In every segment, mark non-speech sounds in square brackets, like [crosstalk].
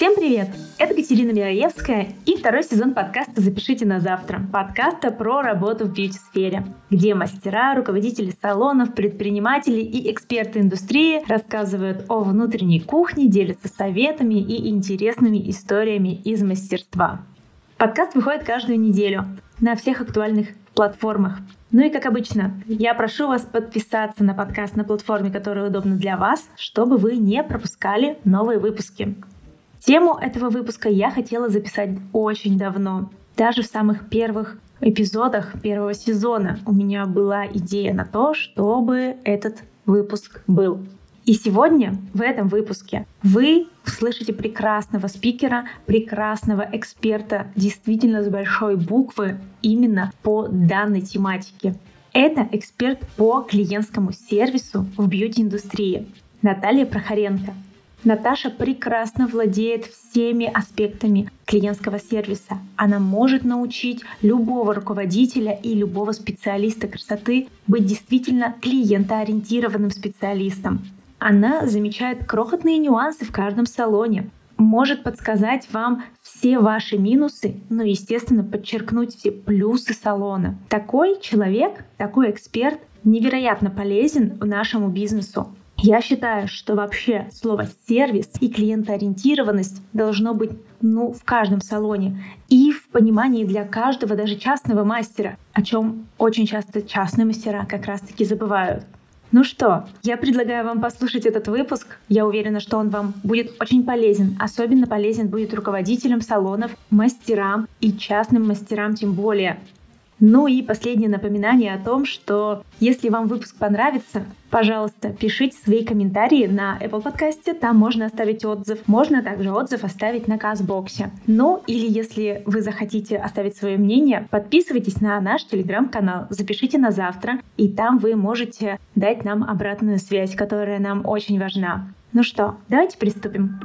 Всем привет! Это Катерина Мираевская и второй сезон подкаста «Запишите на завтра» подкаста про работу в бьюти-сфере, где мастера, руководители салонов, предприниматели и эксперты индустрии рассказывают о внутренней кухне, делятся советами и интересными историями из мастерства. Подкаст выходит каждую неделю на всех актуальных платформах. Ну и как обычно, я прошу вас подписаться на подкаст на платформе, которая удобна для вас, чтобы вы не пропускали новые выпуски. Тему этого выпуска я хотела записать очень давно. Даже в самых первых эпизодах первого сезона у меня была идея на то, чтобы этот выпуск был. И сегодня в этом выпуске вы услышите прекрасного спикера, прекрасного эксперта, действительно с большой буквы, именно по данной тематике. Это эксперт по клиентскому сервису в бьюти-индустрии Наталья Прохоренко. Наташа прекрасно владеет всеми аспектами клиентского сервиса. Она может научить любого руководителя и любого специалиста красоты быть действительно клиентоориентированным специалистом. Она замечает крохотные нюансы в каждом салоне, может подсказать вам все ваши минусы, но, естественно, подчеркнуть все плюсы салона. Такой человек, такой эксперт невероятно полезен нашему бизнесу. Я считаю, что вообще слово «сервис» и клиентоориентированность должно быть ну, в каждом салоне и в понимании для каждого, даже частного мастера, о чем очень часто частные мастера как раз-таки забывают. Ну что, я предлагаю вам послушать этот выпуск. Я уверена, что он вам будет очень полезен. Особенно полезен будет руководителям салонов, мастерам и частным мастерам тем более. Ну и последнее напоминание о том, что если вам выпуск понравится, пожалуйста, пишите свои комментарии на Apple подкасте, там можно оставить отзыв. Можно также отзыв оставить на Казбоксе. Ну или если вы захотите оставить свое мнение, подписывайтесь на наш телеграм-канал, запишите на завтра, и там вы можете дать нам обратную связь, которая нам очень важна. Ну что, давайте приступим.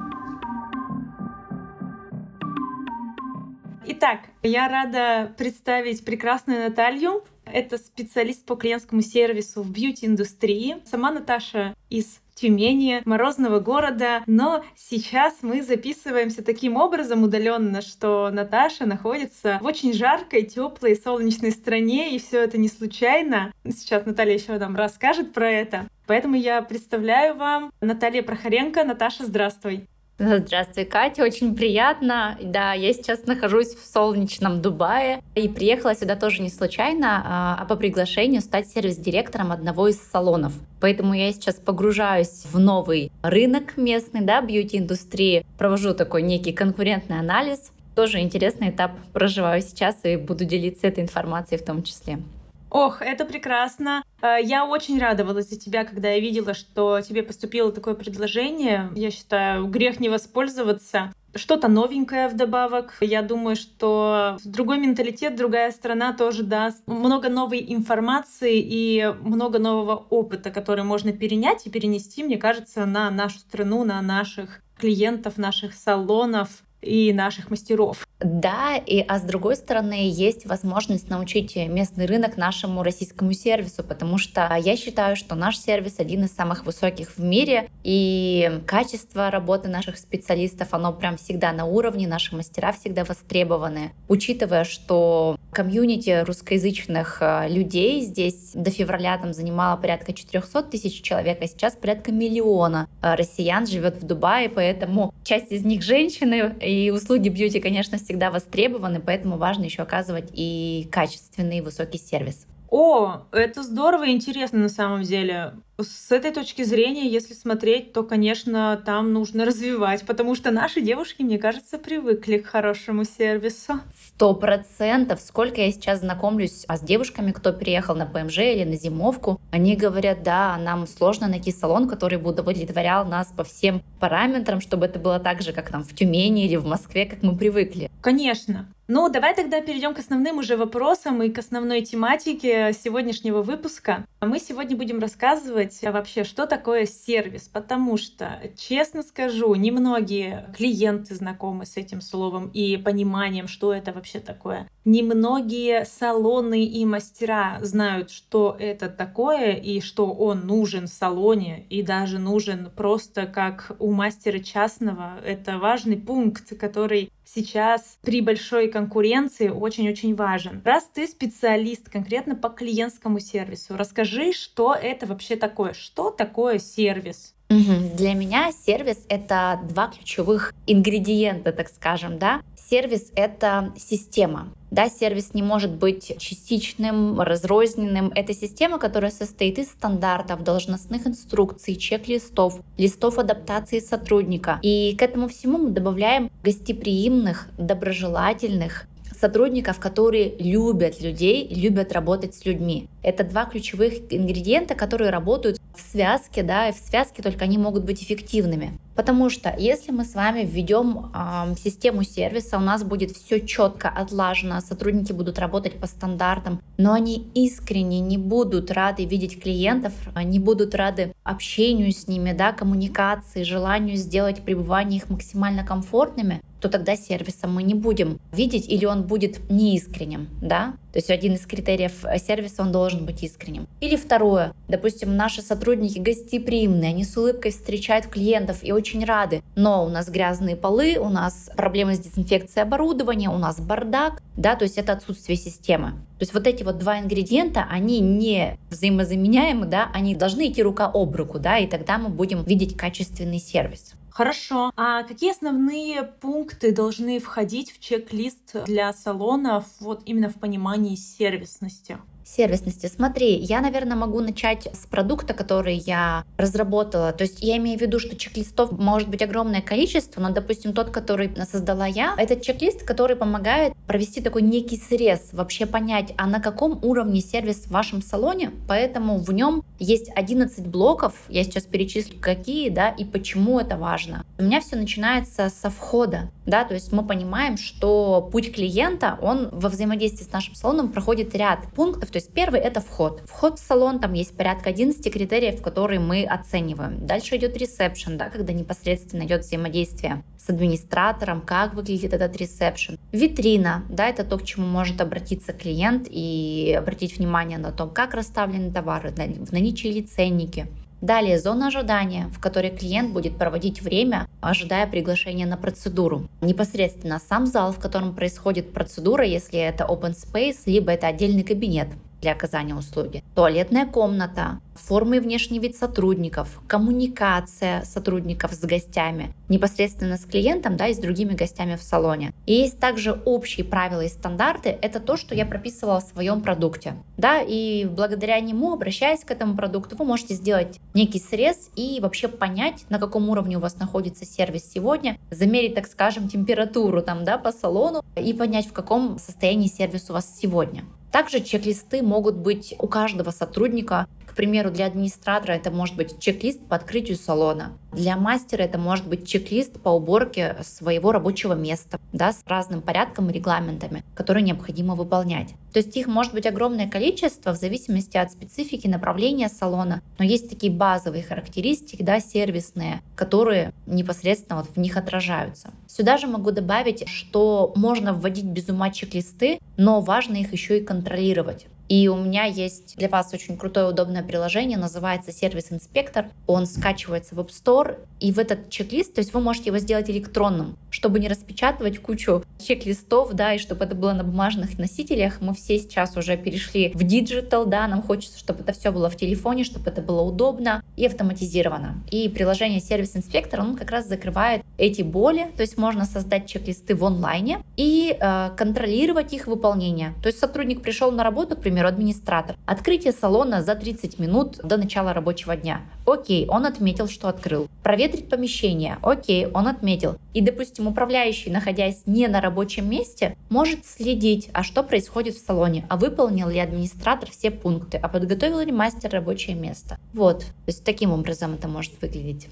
Итак, я рада представить прекрасную Наталью. Это специалист по клиентскому сервису в бьюти-индустрии. Сама Наташа из Тюмени, морозного города. Но сейчас мы записываемся таким образом удаленно, что Наташа находится в очень жаркой, теплой, солнечной стране, и все это не случайно. Сейчас Наталья еще нам расскажет про это. Поэтому я представляю вам Наталья Прохоренко. Наташа, здравствуй. Здравствуй, Катя, очень приятно. Да, я сейчас нахожусь в солнечном Дубае и приехала сюда тоже не случайно, а, а по приглашению стать сервис-директором одного из салонов. Поэтому я сейчас погружаюсь в новый рынок местный, да, бьюти-индустрии, провожу такой некий конкурентный анализ. Тоже интересный этап проживаю сейчас и буду делиться этой информацией в том числе. Ох, это прекрасно. Э, я очень радовалась за тебя, когда я видела, что тебе поступило такое предложение. Я считаю, грех не воспользоваться что-то новенькое вдобавок. Я думаю, что другой менталитет, другая страна тоже даст много новой информации и много нового опыта, который можно перенять и перенести, мне кажется, на нашу страну, на наших клиентов, наших салонов и наших мастеров. Да, и а с другой стороны есть возможность научить местный рынок нашему российскому сервису, потому что я считаю, что наш сервис один из самых высоких в мире, и качество работы наших специалистов, оно прям всегда на уровне, наши мастера всегда востребованы. Учитывая, что комьюнити русскоязычных э, людей здесь до февраля там занимало порядка 400 тысяч человек, а сейчас порядка миллиона э, россиян живет в Дубае, поэтому часть из них женщины, и услуги бьюти, конечно, всегда востребованы, поэтому важно еще оказывать и качественный высокий сервис. О, это здорово и интересно на самом деле. С этой точки зрения, если смотреть, то, конечно, там нужно развивать, потому что наши девушки, мне кажется, привыкли к хорошему сервису. Сто процентов. Сколько я сейчас знакомлюсь а с девушками, кто приехал на ПМЖ или на зимовку, они говорят, да, нам сложно найти салон, который бы удовлетворял нас по всем параметрам, чтобы это было так же, как там в Тюмени или в Москве, как мы привыкли. Конечно. Ну, давай тогда перейдем к основным уже вопросам и к основной тематике сегодняшнего выпуска. Мы сегодня будем рассказывать вообще, что такое сервис, потому что, честно скажу, немногие клиенты знакомы с этим словом и пониманием, что это вообще такое. немногие салоны и мастера знают, что это такое и что он нужен в салоне и даже нужен просто как у мастера частного. Это важный пункт, который сейчас при большой конкуренции очень-очень важен. Раз ты специалист конкретно по клиентскому сервису, расскажи, что это вообще такое, что такое сервис? Для меня сервис — это два ключевых ингредиента, так скажем, да. Сервис — это система. Да, сервис не может быть частичным, разрозненным. Это система, которая состоит из стандартов, должностных инструкций, чек-листов, листов адаптации сотрудника. И к этому всему мы добавляем гостеприимных, доброжелательных, сотрудников, которые любят людей, любят работать с людьми. Это два ключевых ингредиента, которые работают в связке, да, и в связке только они могут быть эффективными. Потому что если мы с вами введем э, систему сервиса, у нас будет все четко отлажено, сотрудники будут работать по стандартам, но они искренне не будут рады видеть клиентов, не будут рады общению с ними, да, коммуникации, желанию сделать пребывание их максимально комфортными, то тогда сервиса мы не будем видеть или он будет неискренним, да? То есть один из критериев сервиса, он должен быть искренним. Или второе, допустим, наши сотрудники гостеприимные, они с улыбкой встречают клиентов и очень рады, но у нас грязные полы, у нас проблемы с дезинфекцией оборудования, у нас бардак, да, то есть это отсутствие системы. То есть вот эти вот два ингредиента, они не взаимозаменяемы, да, они должны идти рука об руку, да, и тогда мы будем видеть качественный сервис. Хорошо. А какие основные пункты должны входить в чек-лист для салонов вот именно в понимании сервисности? Сервисности. Смотри, я, наверное, могу начать с продукта, который я разработала. То есть я имею в виду, что чек-листов может быть огромное количество, но, допустим, тот, который создала я, это чек-лист, который помогает провести такой некий срез, вообще понять, а на каком уровне сервис в вашем салоне, поэтому в нем есть 11 блоков, я сейчас перечислю какие, да, и почему это важно. У меня все начинается со входа, да, то есть мы понимаем, что путь клиента, он во взаимодействии с нашим салоном проходит ряд пунктов, то есть первый это вход. Вход в салон, там есть порядка 11 критериев, которые мы оцениваем. Дальше идет ресепшн, да, когда непосредственно идет взаимодействие с администратором, как выглядит этот ресепшн. Витрина, да, это то, к чему может обратиться клиент и обратить внимание на то, как расставлены товары, в наличии ли ценники. Далее зона ожидания, в которой клиент будет проводить время, ожидая приглашения на процедуру. Непосредственно сам зал, в котором происходит процедура, если это open space, либо это отдельный кабинет для оказания услуги. Туалетная комната, формы внешний вид сотрудников, коммуникация сотрудников с гостями, непосредственно с клиентом, да, и с другими гостями в салоне. И есть также общие правила и стандарты, это то, что я прописывала в своем продукте, да, и благодаря нему, обращаясь к этому продукту, вы можете сделать некий срез и вообще понять, на каком уровне у вас находится сервис сегодня, замерить, так скажем, температуру там, да, по салону и понять, в каком состоянии сервис у вас сегодня. Также чек-листы могут быть у каждого сотрудника. К примеру, для администратора это может быть чек-лист по открытию салона. Для мастера это может быть чек-лист по уборке своего рабочего места, да, с разным порядком и регламентами, которые необходимо выполнять. То есть их может быть огромное количество в зависимости от специфики направления салона, но есть такие базовые характеристики, да, сервисные, которые непосредственно вот в них отражаются. Сюда же могу добавить, что можно вводить без ума чек-листы, но важно их еще и контролировать. И у меня есть для вас очень крутое удобное приложение, называется сервис инспектор. Он скачивается в App Store, и в этот чек-лист, то есть вы можете его сделать электронным, чтобы не распечатывать кучу чек-листов, да, и чтобы это было на бумажных носителях. Мы все сейчас уже перешли в digital, да, нам хочется, чтобы это все было в телефоне, чтобы это было удобно и автоматизировано. И приложение сервис инспектор, он как раз закрывает эти боли, то есть можно создать чек-листы в онлайне и э, контролировать их выполнение. То есть сотрудник пришел на работу, к примеру, администратор. Открытие салона за 30 минут до начала рабочего дня. Окей, он отметил, что открыл. Проветрить помещение. Окей, он отметил. И, допустим, управляющий, находясь не на рабочем месте, может следить, а что происходит в салоне, а выполнил ли администратор все пункты, а подготовил ли мастер рабочее место. Вот, то есть таким образом это может выглядеть.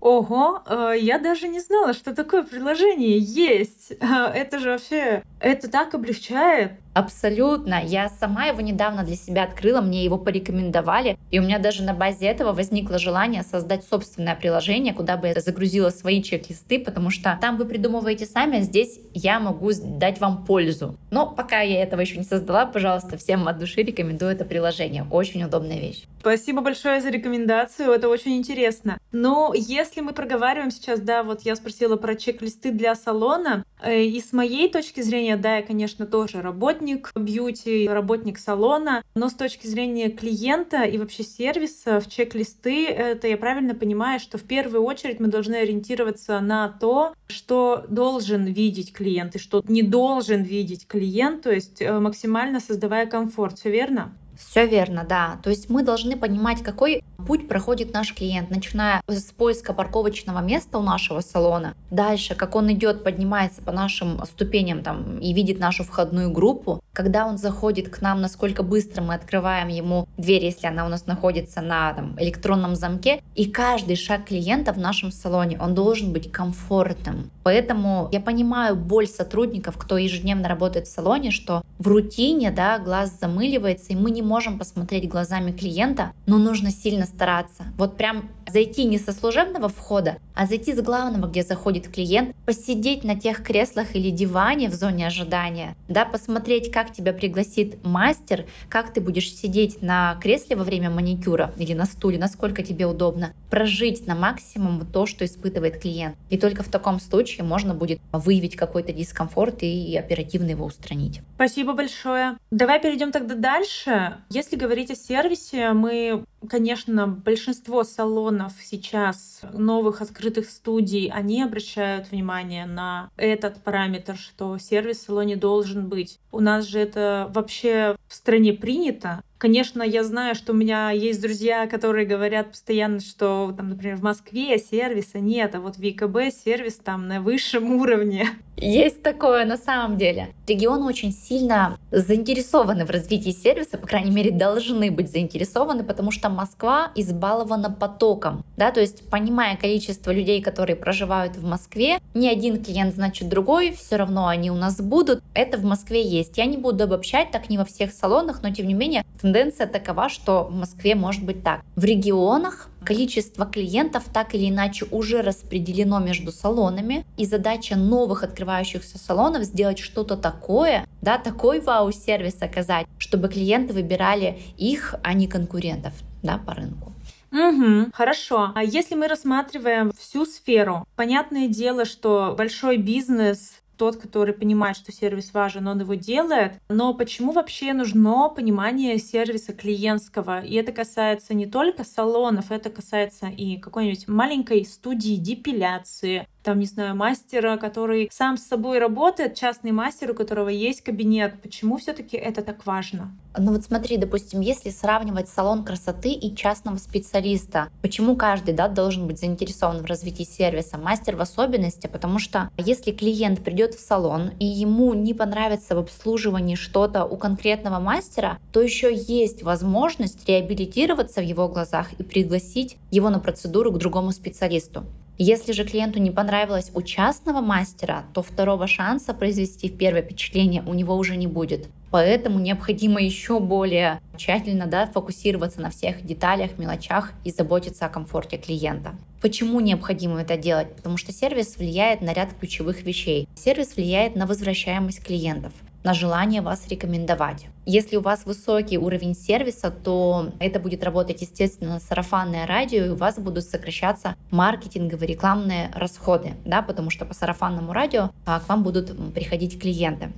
Ого, э, я даже не знала, что такое приложение есть. [laughs] Э, это же вообще, это так облегчает Абсолютно. Я сама его недавно для себя открыла, мне его порекомендовали, и у меня даже на базе этого возникло желание создать собственное приложение, куда бы я загрузила свои чек-листы, потому что там вы придумываете сами, а здесь я могу дать вам пользу. Но пока я этого еще не создала, пожалуйста, всем от души рекомендую это приложение. Очень удобная вещь. Спасибо большое за рекомендацию, это очень интересно. Но если мы проговариваем сейчас, да, вот я спросила про чек-листы для салона, э, и с моей точки зрения, да, я, конечно, тоже работник бьюти, работник салона, но с точки зрения клиента и вообще сервиса в чек-листы, это я правильно понимаю, что в первую очередь мы должны ориентироваться на то, что должен видеть клиент и что не должен видеть клиент, то есть э, максимально создавая комфорт. Все верно? Все верно, да. То есть мы должны понимать, какой путь проходит наш клиент, начиная с поиска парковочного места у нашего салона, дальше, как он идет, поднимается по нашим ступеням там и видит нашу входную группу, когда он заходит к нам, насколько быстро мы открываем ему дверь, если она у нас находится на там, электронном замке, и каждый шаг клиента в нашем салоне, он должен быть комфортным. Поэтому я понимаю боль сотрудников, кто ежедневно работает в салоне, что в рутине, да, глаз замыливается, и мы не можем посмотреть глазами клиента, но нужно сильно стараться. Вот прям зайти не со служебного входа, а зайти с главного, где заходит клиент, посидеть на тех креслах или диване в зоне ожидания, да, посмотреть, как тебя пригласит мастер, как ты будешь сидеть на кресле во время маникюра или на стуле, насколько тебе удобно, прожить на максимум то, что испытывает клиент. И только в таком случае можно будет выявить какой-то дискомфорт и оперативно его устранить. Спасибо большое. Давай перейдем тогда дальше. Если говорить о сервисе, мы, конечно, большинство салонов сейчас, новых открытых студий, они обращают внимание на этот параметр, что сервис в салоне должен быть. У нас же это вообще в стране принято. Конечно, я знаю, что у меня есть друзья, которые говорят постоянно, что, там, например, в Москве сервиса нет, а вот в ВКБ сервис там на высшем [laughs] уровне. Есть такое на самом деле. Регионы очень сильно заинтересованы в развитии сервиса, по крайней мере, должны быть заинтересованы, потому что Москва избалована потоком. Да? То есть, понимая количество людей, которые проживают в Москве, ни один клиент значит другой, все равно они у нас будут. Это в Москве есть. Я не буду обобщать, так не во всех салонах, но тем не менее тенденция такова, что в Москве может быть так. В регионах количество клиентов так или иначе уже распределено между салонами, и задача новых открывающихся салонов сделать что-то такое, да, такой вау-сервис оказать, чтобы клиенты выбирали их, а не конкурентов, да, по рынку. Угу, хорошо. А если мы рассматриваем всю сферу, понятное дело, что большой бизнес тот, который понимает, что сервис важен, он его делает. Но почему вообще нужно понимание сервиса клиентского? И это касается не только салонов, это касается и какой-нибудь маленькой студии депиляции, там, не знаю, мастера, который сам с собой работает, частный мастер, у которого есть кабинет. Почему все-таки это так важно? Ну вот смотри, допустим, если сравнивать салон красоты и частного специалиста, почему каждый да, должен быть заинтересован в развитии сервиса, мастер в особенности, потому что если клиент придет в салон и ему не понравится в обслуживании что-то у конкретного мастера, то еще есть возможность реабилитироваться в его глазах и пригласить его на процедуру к другому специалисту. Если же клиенту не понравилось у частного мастера, то второго шанса произвести первое впечатление у него уже не будет. Поэтому необходимо еще более тщательно да, фокусироваться на всех деталях, мелочах и заботиться о комфорте клиента. Почему необходимо это делать? Потому что сервис влияет на ряд ключевых вещей. Сервис влияет на возвращаемость клиентов на желание вас рекомендовать. Если у вас высокий уровень сервиса, то это будет работать, естественно, сарафанное радио, и у вас будут сокращаться маркетинговые рекламные расходы, да, потому что по сарафанному радио а, к вам будут приходить клиенты.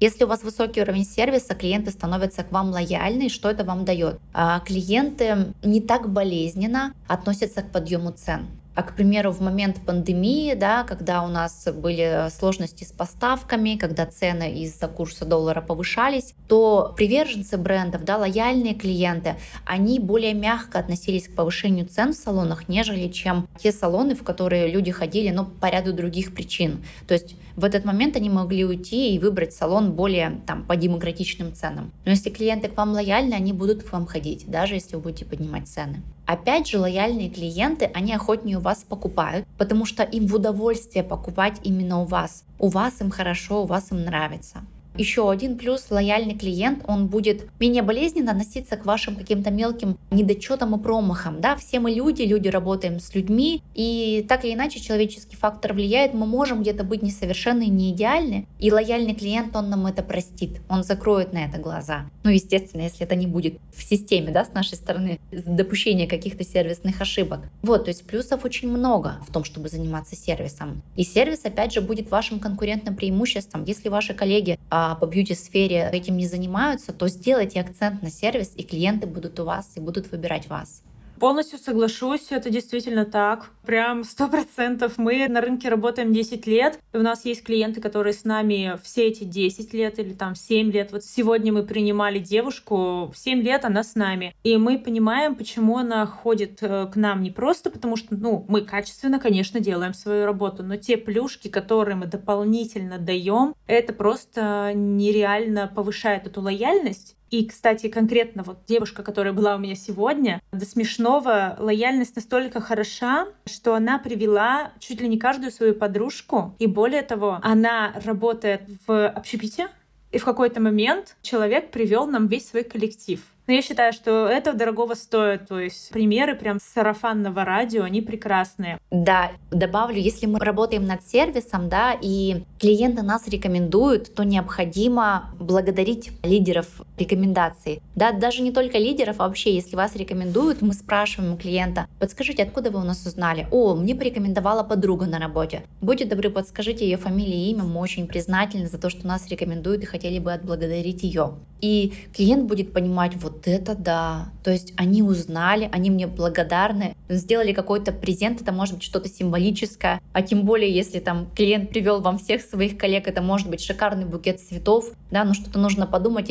Если у вас высокий уровень сервиса, клиенты становятся к вам лояльны, что это вам дает? А клиенты не так болезненно относятся к подъему цен. А, к примеру, в момент пандемии, да, когда у нас были сложности с поставками, когда цены из-за курса доллара повышались, то приверженцы брендов, да, лояльные клиенты, они более мягко относились к повышению цен в салонах, нежели чем те салоны, в которые люди ходили, но по ряду других причин. То есть в этот момент они могли уйти и выбрать салон более там, по демократичным ценам. Но если клиенты к вам лояльны, они будут к вам ходить, даже если вы будете поднимать цены. Опять же, лояльные клиенты, они охотнее у вас покупают, потому что им в удовольствие покупать именно у вас. У вас им хорошо, у вас им нравится. Еще один плюс, лояльный клиент, он будет менее болезненно относиться к вашим каким-то мелким недочетам и промахам. Да? Все мы люди, люди работаем с людьми, и так или иначе человеческий фактор влияет, мы можем где-то быть несовершенны, не идеальны, и лояльный клиент, он нам это простит, он закроет на это глаза. Ну, естественно, если это не будет в системе, да, с нашей стороны, допущения каких-то сервисных ошибок. Вот, то есть плюсов очень много в том, чтобы заниматься сервисом. И сервис, опять же, будет вашим конкурентным преимуществом. Если ваши коллеги а, по бьюти-сфере этим не занимаются, то сделайте акцент на сервис, и клиенты будут у вас и будут выбирать вас. Полностью соглашусь, это действительно так. Прям сто процентов. Мы на рынке работаем 10 лет, и у нас есть клиенты, которые с нами все эти 10 лет или там 7 лет. Вот сегодня мы принимали девушку, 7 лет она с нами. И мы понимаем, почему она ходит э, к нам не просто потому, что, ну, мы качественно, конечно, делаем свою работу, но те плюшки, которые мы дополнительно даем, это просто нереально повышает эту лояльность и, кстати, конкретно вот девушка, которая была у меня сегодня, до смешного лояльность настолько хороша, что она привела чуть ли не каждую свою подружку. И более того, она работает в общепите, и в какой-то момент человек привел нам весь свой коллектив. Но я считаю, что это дорогого стоит. То есть примеры прям сарафанного радио, они прекрасные. Да, добавлю, если мы работаем над сервисом, да, и клиенты нас рекомендуют, то необходимо благодарить лидеров рекомендаций. Да, даже не только лидеров, а вообще, если вас рекомендуют, мы спрашиваем у клиента, подскажите, откуда вы у нас узнали? О, мне порекомендовала подруга на работе. Будьте добры, подскажите ее фамилию и имя, мы очень признательны за то, что нас рекомендуют и хотели бы отблагодарить ее. И клиент будет понимать, вот это да. То есть они узнали, они мне благодарны, сделали какой-то презент, это может быть что-то символическое, а тем более, если там клиент привел вам всех своих коллег, это может быть шикарный букет цветов, да, но что-то нужно подумать,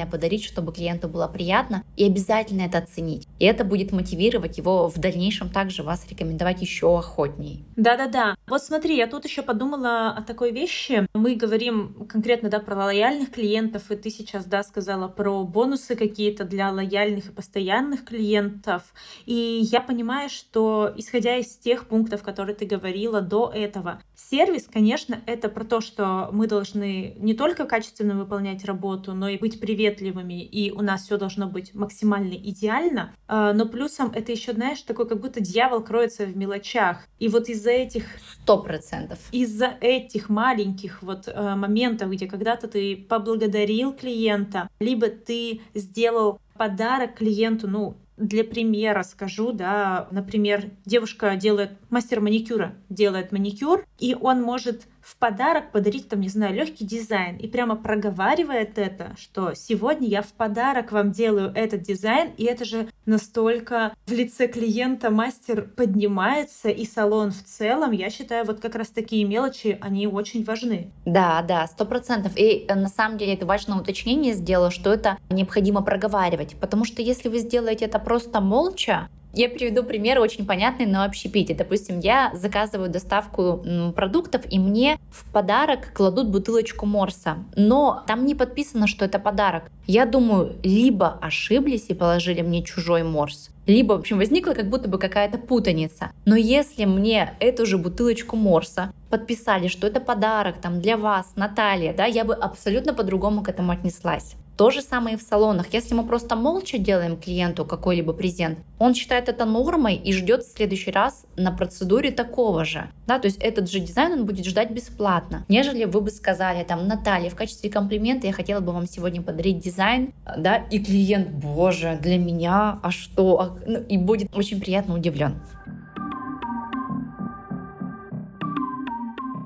оригинальное подарить, чтобы клиенту было приятно, и обязательно это оценить. И это будет мотивировать его в дальнейшем также вас рекомендовать еще охотней. Да-да-да. Вот смотри, я тут еще подумала о такой вещи. Мы говорим конкретно, да, про лояльных клиентов, и ты сейчас, да, сказала про бонусы какие-то, для лояльных и постоянных клиентов. И я понимаю, что исходя из тех пунктов, которые ты говорила до этого, сервис, конечно, это про то, что мы должны не только качественно выполнять работу, но и быть приветливыми, и у нас все должно быть максимально идеально. А, но плюсом это еще, знаешь, такой, как будто дьявол кроется в мелочах. И вот из-за этих... Сто процентов. Из-за этих маленьких вот э, моментов, где когда-то ты поблагодарил клиента, либо ты сделал подарок клиенту, ну, для примера скажу, да, например, девушка делает, мастер маникюра делает маникюр, и он может в подарок подарить, там, не знаю, легкий дизайн и прямо проговаривает это, что сегодня я в подарок вам делаю этот дизайн, и это же настолько в лице клиента мастер поднимается, и салон в целом, я считаю, вот как раз такие мелочи, они очень важны. Да, да, сто процентов. И э, на самом деле это важное уточнение сделала, что это необходимо проговаривать, потому что если вы сделаете это просто молча, я приведу пример очень понятный на общепите. Допустим, я заказываю доставку продуктов, и мне в подарок кладут бутылочку морса. Но там не подписано, что это подарок. Я думаю, либо ошиблись и положили мне чужой морс, либо, в общем, возникла как будто бы какая-то путаница. Но если мне эту же бутылочку морса подписали, что это подарок там для вас, Наталья, да, я бы абсолютно по-другому к этому отнеслась. То же самое и в салонах. Если мы просто молча делаем клиенту какой-либо презент, он считает это нормой и ждет в следующий раз на процедуре такого же. Да, то есть этот же дизайн он будет ждать бесплатно, нежели вы бы сказали, там, Наталья, в качестве комплимента я хотела бы вам сегодня подарить дизайн, да, и клиент, боже, для меня, а что? А, ну, и будет очень приятно удивлен.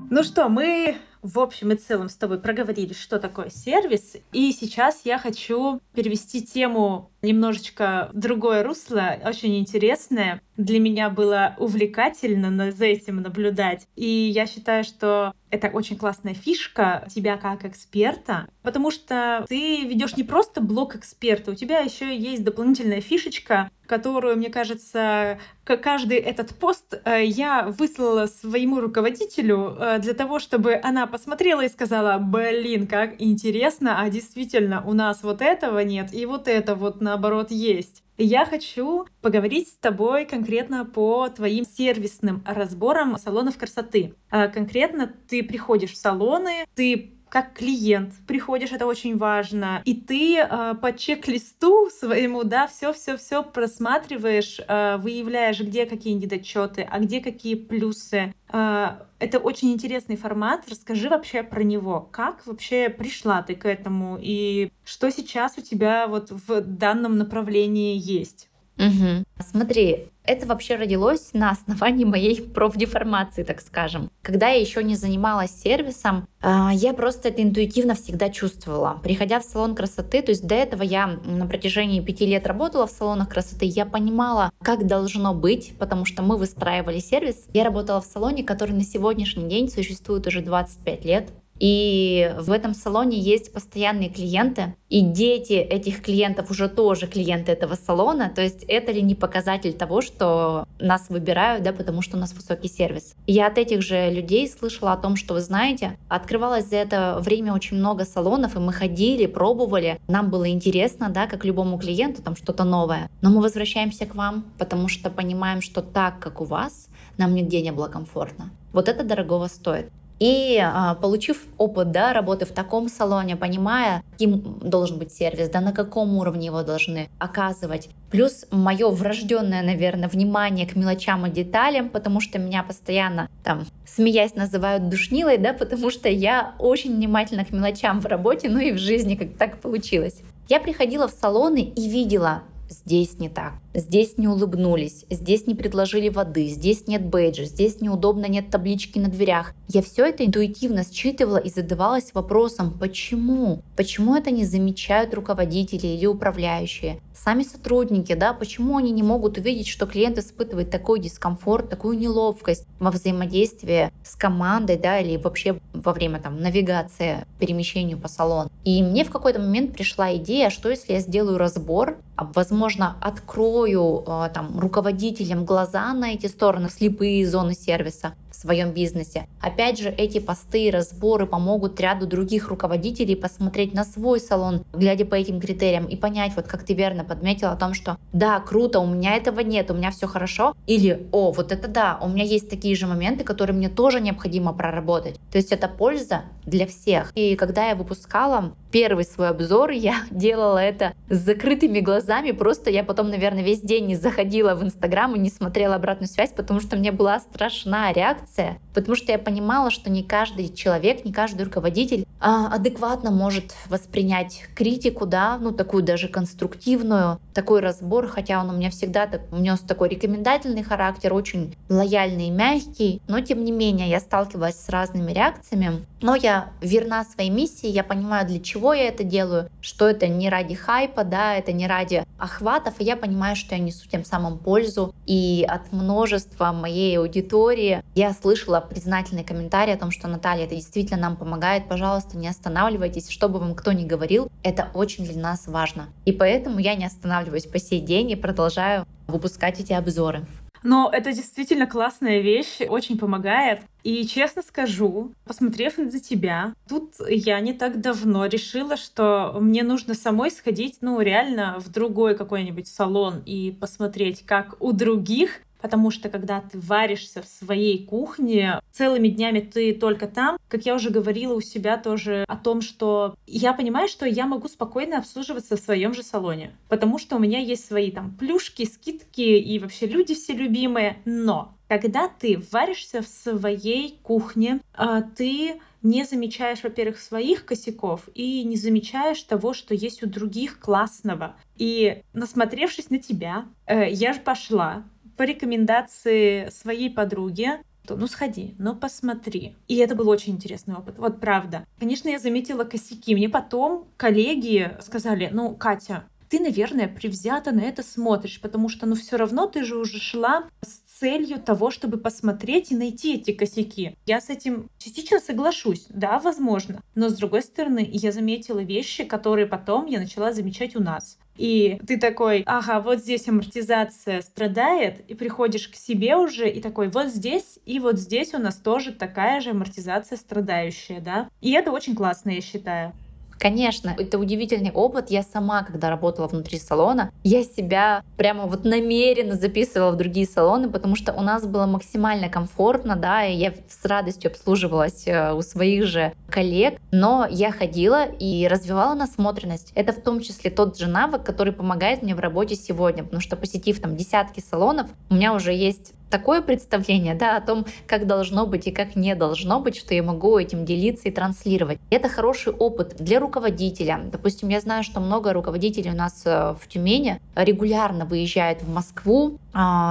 Ну что, мы в общем и целом с тобой проговорили, что такое сервис. И сейчас я хочу перевести тему немножечко в другое русло, очень интересное. Для меня было увлекательно за этим наблюдать. И я считаю, что это очень классная фишка тебя как эксперта, потому что ты ведешь не просто блог эксперта, у тебя еще есть дополнительная фишечка, которую, мне кажется, каждый этот пост э, я выслала своему руководителю э, для того, чтобы она посмотрела и сказала, блин, как интересно, а действительно у нас вот этого нет, и вот это вот наоборот есть. Я хочу поговорить с тобой конкретно по твоим сервисным разборам салонов красоты. А конкретно ты приходишь в салоны, ты как клиент приходишь, это очень важно, и ты э, по чек-листу своему, да, все-все-все просматриваешь, э, выявляешь, где какие недочеты, а где какие плюсы. Э, это очень интересный формат. Расскажи вообще про него. Как вообще пришла ты к этому и что сейчас у тебя вот в данном направлении есть? Угу. Смотри, это вообще родилось на основании моей профдеформации, так скажем. Когда я еще не занималась сервисом, а, я просто это интуитивно всегда чувствовала. Приходя в салон красоты, то есть до этого я на протяжении пяти лет работала в салонах красоты, я понимала, как должно быть, потому что мы выстраивали сервис. Я работала в салоне, который на сегодняшний день существует уже 25 лет. И в этом салоне есть постоянные клиенты, и дети этих клиентов уже тоже клиенты этого салона. То есть это ли не показатель того, что нас выбирают, да, потому что у нас высокий сервис. я от этих же людей слышала о том, что вы знаете, открывалось за это время очень много салонов, и мы ходили, пробовали, нам было интересно, да, как любому клиенту, там что-то новое. Но мы возвращаемся к вам, потому что понимаем, что так, как у вас, нам нигде не было комфортно. Вот это дорогого стоит. И а, получив опыт да, работы в таком салоне, понимая, каким должен быть сервис, да, на каком уровне его должны оказывать, плюс мое врожденное, наверное, внимание к мелочам и деталям, потому что меня постоянно там, смеясь, называют душнилой, да, потому что я очень внимательна к мелочам в работе, ну и в жизни, как так получилось. Я приходила в салоны и видела, здесь не так. Здесь не улыбнулись, здесь не предложили воды, здесь нет бейджа, здесь неудобно, нет таблички на дверях. Я все это интуитивно считывала и задавалась вопросом, почему? Почему это не замечают руководители или управляющие? Сами сотрудники, да, почему они не могут увидеть, что клиент испытывает такой дискомфорт, такую неловкость во взаимодействии с командой, да, или вообще во время там навигации, перемещению по салону. И мне в какой-то момент пришла идея, что если я сделаю разбор, а, возможно, открою открою а, там, руководителям глаза на эти стороны, слепые зоны сервиса в своем бизнесе. Опять же, эти посты и разборы помогут ряду других руководителей посмотреть на свой салон, глядя по этим критериям и понять, вот как ты верно подметила о том, что да, круто, у меня этого нет, у меня все хорошо, или о, вот это да, у меня есть такие же моменты, которые мне тоже необходимо проработать. То есть это польза для всех. И когда я выпускала первый свой обзор, я [laughs] делала это с закрытыми глазами, просто я потом, наверное, весь день не заходила в Инстаграм и не смотрела обратную связь, потому что мне была страшна реакция, потому что я понимала, что не каждый человек, не каждый руководитель а, адекватно может воспринять критику, да, ну такую даже конструктивную, такой разбор, хотя он у меня всегда так, нес такой рекомендательный характер, очень лояльный и мягкий, но тем не менее я сталкивалась с разными реакциями, но я верна своей миссии, я понимаю, для чего я это делаю, что это не ради хайпа, да, это не ради охватов, и я понимаю, что я несу тем самым пользу, и от множества моей аудитории я слышала признательный комментарий о том, что Наталья, это действительно нам помогает, пожалуйста, не останавливайтесь, что бы вам кто ни говорил, это очень для нас важно. И поэтому я не останавливаюсь по сей день и продолжаю выпускать эти обзоры. Но это действительно классная вещь, очень помогает. И честно скажу, посмотрев на тебя, тут я не так давно решила, что мне нужно самой сходить, ну, реально в другой какой-нибудь салон и посмотреть, как у других потому что когда ты варишься в своей кухне, целыми днями ты только там, как я уже говорила у себя тоже о том, что я понимаю, что я могу спокойно обслуживаться в своем же салоне, потому что у меня есть свои там плюшки, скидки и вообще люди все любимые, но когда ты варишься в своей кухне, а, ты не замечаешь, во-первых, своих косяков и не замечаешь того, что есть у других классного. И насмотревшись на тебя, э, я же пошла по рекомендации своей подруги, то, ну сходи, ну посмотри. И это был очень интересный опыт, вот правда. Конечно, я заметила косяки. Мне потом коллеги сказали, ну, Катя, ты, наверное, привзято на это смотришь, потому что, ну, все равно ты же уже шла с целью того, чтобы посмотреть и найти эти косяки. Я с этим частично соглашусь, да, возможно. Но, с другой стороны, я заметила вещи, которые потом я начала замечать у нас. И ты такой, ага, вот здесь амортизация страдает, и приходишь к себе уже и такой, вот здесь и вот здесь у нас тоже такая же амортизация страдающая, да. И это очень классно, я считаю. Конечно, это удивительный опыт. Я сама, когда работала внутри салона, я себя прямо вот намеренно записывала в другие салоны, потому что у нас было максимально комфортно, да, и я с радостью обслуживалась э, у своих же коллег, но я ходила и развивала насмотренность. Это в том числе тот же навык, который помогает мне в работе сегодня, потому что посетив там десятки салонов, у меня уже есть такое представление да, о том, как должно быть и как не должно быть, что я могу этим делиться и транслировать. Это хороший опыт для руководителя. Допустим, я знаю, что много руководителей у нас э, в Тюмени регулярно выезжают в Москву,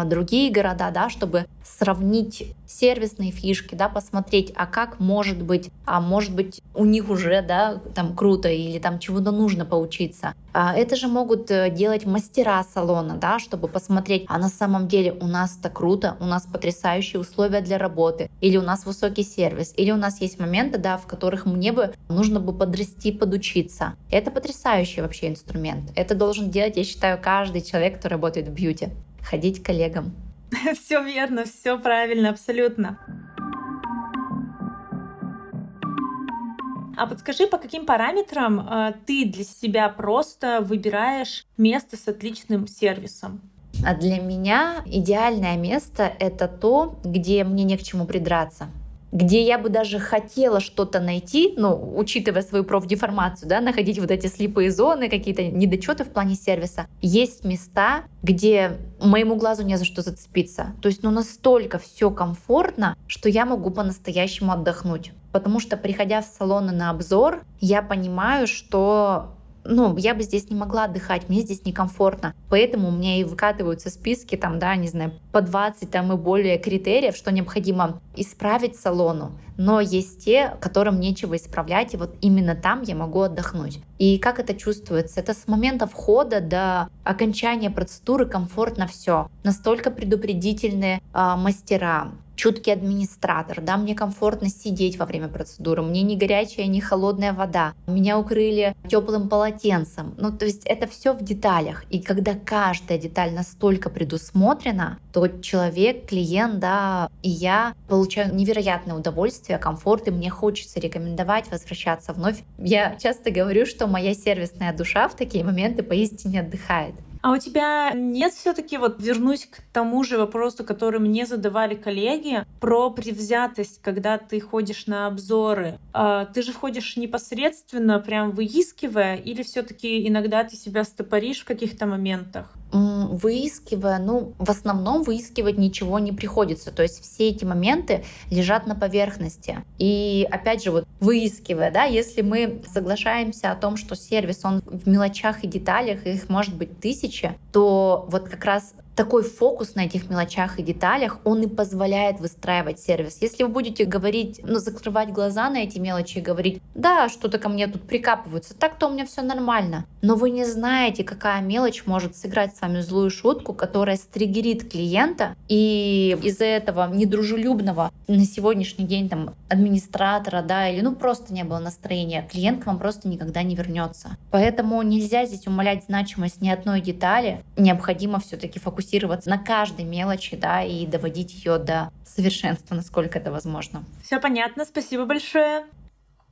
другие города, да, чтобы сравнить сервисные фишки, да, посмотреть, а как может быть, а может быть у них уже, да, там круто или там чего-то нужно поучиться. А это же могут э, делать мастера салона, да, чтобы посмотреть, а на самом деле у нас-то круто, у нас потрясающие условия для работы, или у нас высокий сервис, или у нас есть моменты, да, в которых мне бы нужно бы подрасти, подучиться. Это потрясающий вообще инструмент. Это должен делать, я считаю, каждый человек, кто работает в бьюти ходить к коллегам. [laughs] Все верно, все правильно, абсолютно. А подскажи, по каким параметрам э, ты для себя просто выбираешь место с отличным сервисом? А для меня идеальное место — это то, где мне не к чему придраться где я бы даже хотела что-то найти, ну, учитывая свою профдеформацию, да, находить вот эти слепые зоны, какие-то недочеты в плане сервиса, есть места, где моему глазу не за что зацепиться. То есть, ну, настолько все комфортно, что я могу по-настоящему отдохнуть. Потому что, приходя в салоны на обзор, я понимаю, что ну, я бы здесь не могла отдыхать, мне здесь некомфортно. Поэтому у меня и выкатываются списки, там, да, не знаю, по 20 там и более критериев, что необходимо исправить салону. Но есть те, которым нечего исправлять, и вот именно там я могу отдохнуть. И как это чувствуется? Это с момента входа до окончания процедуры комфортно все. Настолько предупредительные э, мастера, чуткий администратор, да, мне комфортно сидеть во время процедуры, мне не горячая, не холодная вода, меня укрыли теплым полотенцем. Ну, то есть это все в деталях. И когда каждая деталь настолько предусмотрена, то человек, клиент, да, и я получаю невероятное удовольствие, комфорт, и мне хочется рекомендовать возвращаться вновь. Я часто говорю, что моя сервисная душа в такие моменты поистине отдыхает. А у тебя нет все-таки, вот вернусь к тому же вопросу, который мне задавали коллеги, про предвзятость, когда ты ходишь на обзоры. А, ты же ходишь непосредственно, прям выискивая, или все-таки иногда ты себя стопоришь в каких-то моментах? Выискивая, ну, в основном выискивать ничего не приходится. То есть все эти моменты лежат на поверхности. И опять же, вот выискивая, да, если мы соглашаемся о том, что сервис, он в мелочах и деталях, их может быть тысяча, то вот как раз такой фокус на этих мелочах и деталях, он и позволяет выстраивать сервис. Если вы будете говорить, ну, закрывать глаза на эти мелочи и говорить, да, что-то ко мне тут прикапываются, так-то у меня все нормально, но вы не знаете, какая мелочь может сыграть с вами злую шутку, которая стригерит клиента, и из-за этого недружелюбного на сегодняшний день там администратора, да, или ну просто не было настроения, клиент к вам просто никогда не вернется. Поэтому нельзя здесь умалять значимость ни одной детали, необходимо все-таки фокусироваться фокусироваться на каждой мелочи, да, и доводить ее до совершенства, насколько это возможно. Все понятно, спасибо большое.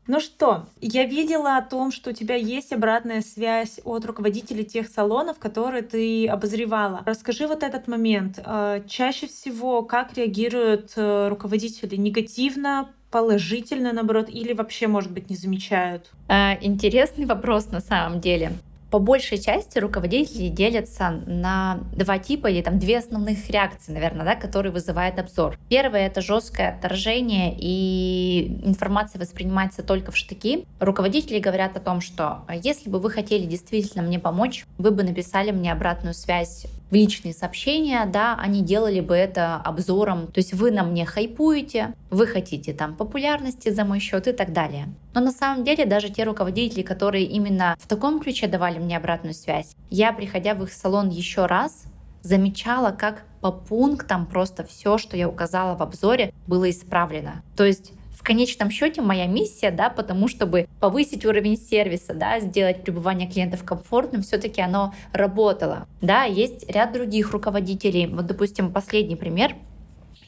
Ну что, я видела о том, что у тебя есть обратная связь от руководителей тех салонов, которые ты обозревала. Расскажи вот этот момент. Э, чаще всего как реагируют э, руководители? Негативно, положительно, наоборот, или вообще, может быть, не замечают? Э, интересный вопрос на самом деле по большей части руководители делятся на два типа или там две основных реакции, наверное, да, которые вызывает обзор. Первое — это жесткое отторжение, и информация воспринимается только в штыки. Руководители говорят о том, что «А если бы вы хотели действительно мне помочь, вы бы написали мне обратную связь в личные сообщения, да, они делали бы это обзором. То есть вы на мне хайпуете, вы хотите там популярности за мой счет и так далее. Но на самом деле даже те руководители, которые именно в таком ключе давали мне обратную связь, я, приходя в их салон еще раз, замечала, как по пунктам просто все, что я указала в обзоре, было исправлено. То есть в конечном счете моя миссия, да, потому чтобы повысить уровень сервиса, да, сделать пребывание клиентов комфортным, все-таки оно работало. Да, есть ряд других руководителей. Вот, допустим, последний пример.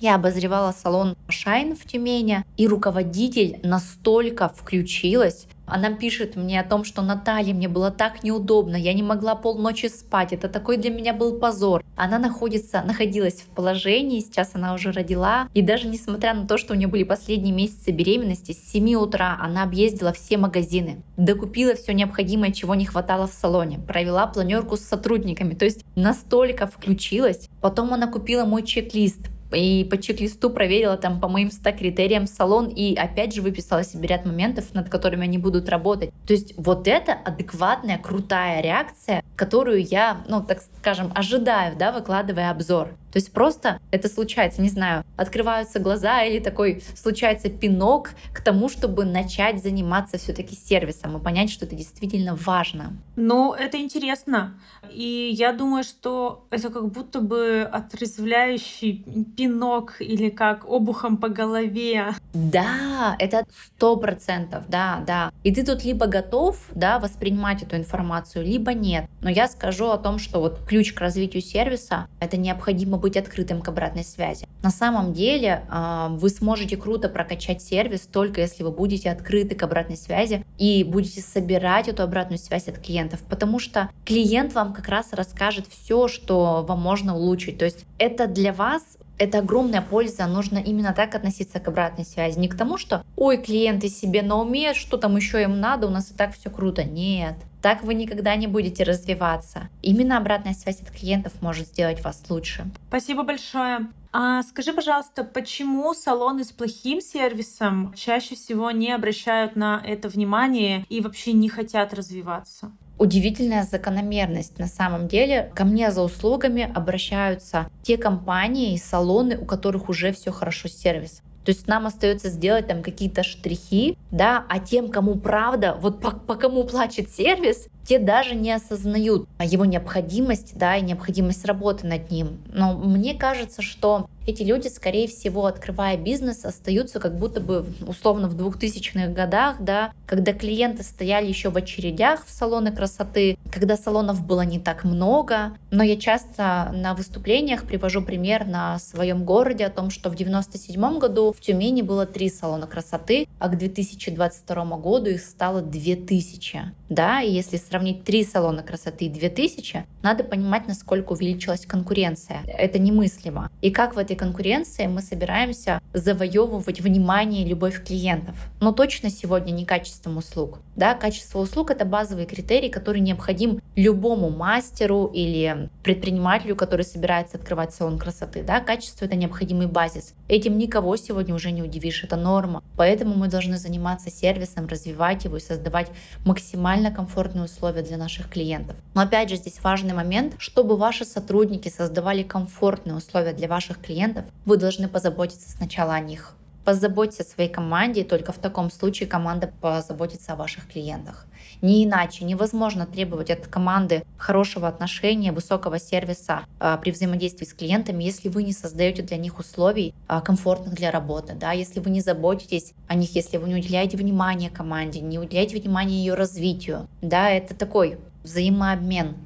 Я обозревала салон Shine в Тюмени, и руководитель настолько включилась, Она пишет мне о том, что Наталья, мне было так неудобно, я не могла полночи спать, это такой для меня был позор. Она находится, находилась в положении, сейчас она уже родила, и даже несмотря на то, что у нее были последние месяцы беременности, с 7 утра она объездила все магазины, докупила все необходимое, чего не хватало в салоне, провела планерку с сотрудниками, то есть настолько включилась. Потом она купила мой чек-лист, и по чек-листу проверила там по моим 100 критериям салон и опять же выписала себе ряд моментов, над которыми они будут работать. То есть вот это адекватная, крутая реакция, которую я, ну так скажем, ожидаю, да, выкладывая обзор. То есть просто это случается, не знаю, открываются глаза или такой случается пинок к тому, чтобы начать заниматься все-таки сервисом и понять, что это действительно важно. Ну, это интересно. И я думаю, что это как будто бы отрезвляющий пинок или как обухом по голове. Да, это сто процентов, да, да. И ты тут либо готов, да, воспринимать эту информацию, либо нет. Но я скажу о том, что вот ключ к развитию сервиса — это необходимо быть открытым к обратной связи. На самом деле а, вы сможете круто прокачать сервис только если вы будете открыты к обратной связи и будете собирать эту обратную связь от клиентов, потому что клиент вам как раз расскажет все, что вам можно улучшить. То есть это для вас это огромная польза, нужно именно так относиться к обратной связи. Не к тому, что «Ой, клиенты себе на уме, что там еще им надо, у нас и так все круто». Нет, так вы никогда не будете развиваться. Именно обратная связь от клиентов может сделать вас лучше. Спасибо большое. А скажи, пожалуйста, почему салоны с плохим сервисом чаще всего не обращают на это внимание и вообще не хотят развиваться? удивительная закономерность. На самом деле ко мне за услугами обращаются те компании и салоны, у которых уже все хорошо с сервисом. То есть нам остается сделать там какие-то штрихи, да, а тем, кому правда, вот по, по кому плачет сервис, те даже не осознают его необходимость, да, и необходимость работы над ним. Но мне кажется, что эти люди, скорее всего, открывая бизнес, остаются как будто бы условно в 2000-х годах, да, когда клиенты стояли еще в очередях в салоны красоты, когда салонов было не так много. Но я часто на выступлениях привожу пример на своем городе о том, что в 97 году в Тюмени было три салона красоты, а к 2022 году их стало 2000. Да, и если сравнить три салона красоты и 2000, надо понимать, насколько увеличилась конкуренция. Это немыслимо. И как в этой конкуренции мы собираемся завоевывать внимание и любовь клиентов. Но точно сегодня не качеством услуг. Да, качество услуг — это базовый критерий, который необходим любому мастеру или предпринимателю, который собирается открывать салон красоты. Да, качество — это необходимый базис. Этим никого сегодня уже не удивишь, это норма. Поэтому мы должны заниматься сервисом, развивать его и создавать максимально комфортные условия для наших клиентов. Но опять же, здесь важный момент, чтобы ваши сотрудники создавали комфортные условия для ваших клиентов, вы должны позаботиться сначала о них. Позаботьтесь о своей команде, и только в таком случае команда позаботится о ваших клиентах. Не иначе. Невозможно требовать от команды хорошего отношения, высокого сервиса э, при взаимодействии с клиентами, если вы не создаете для них условий э, комфортных для работы, да, если вы не заботитесь о них, если вы не уделяете внимания команде, не уделяете внимания ее развитию. Да, это такой взаимообмен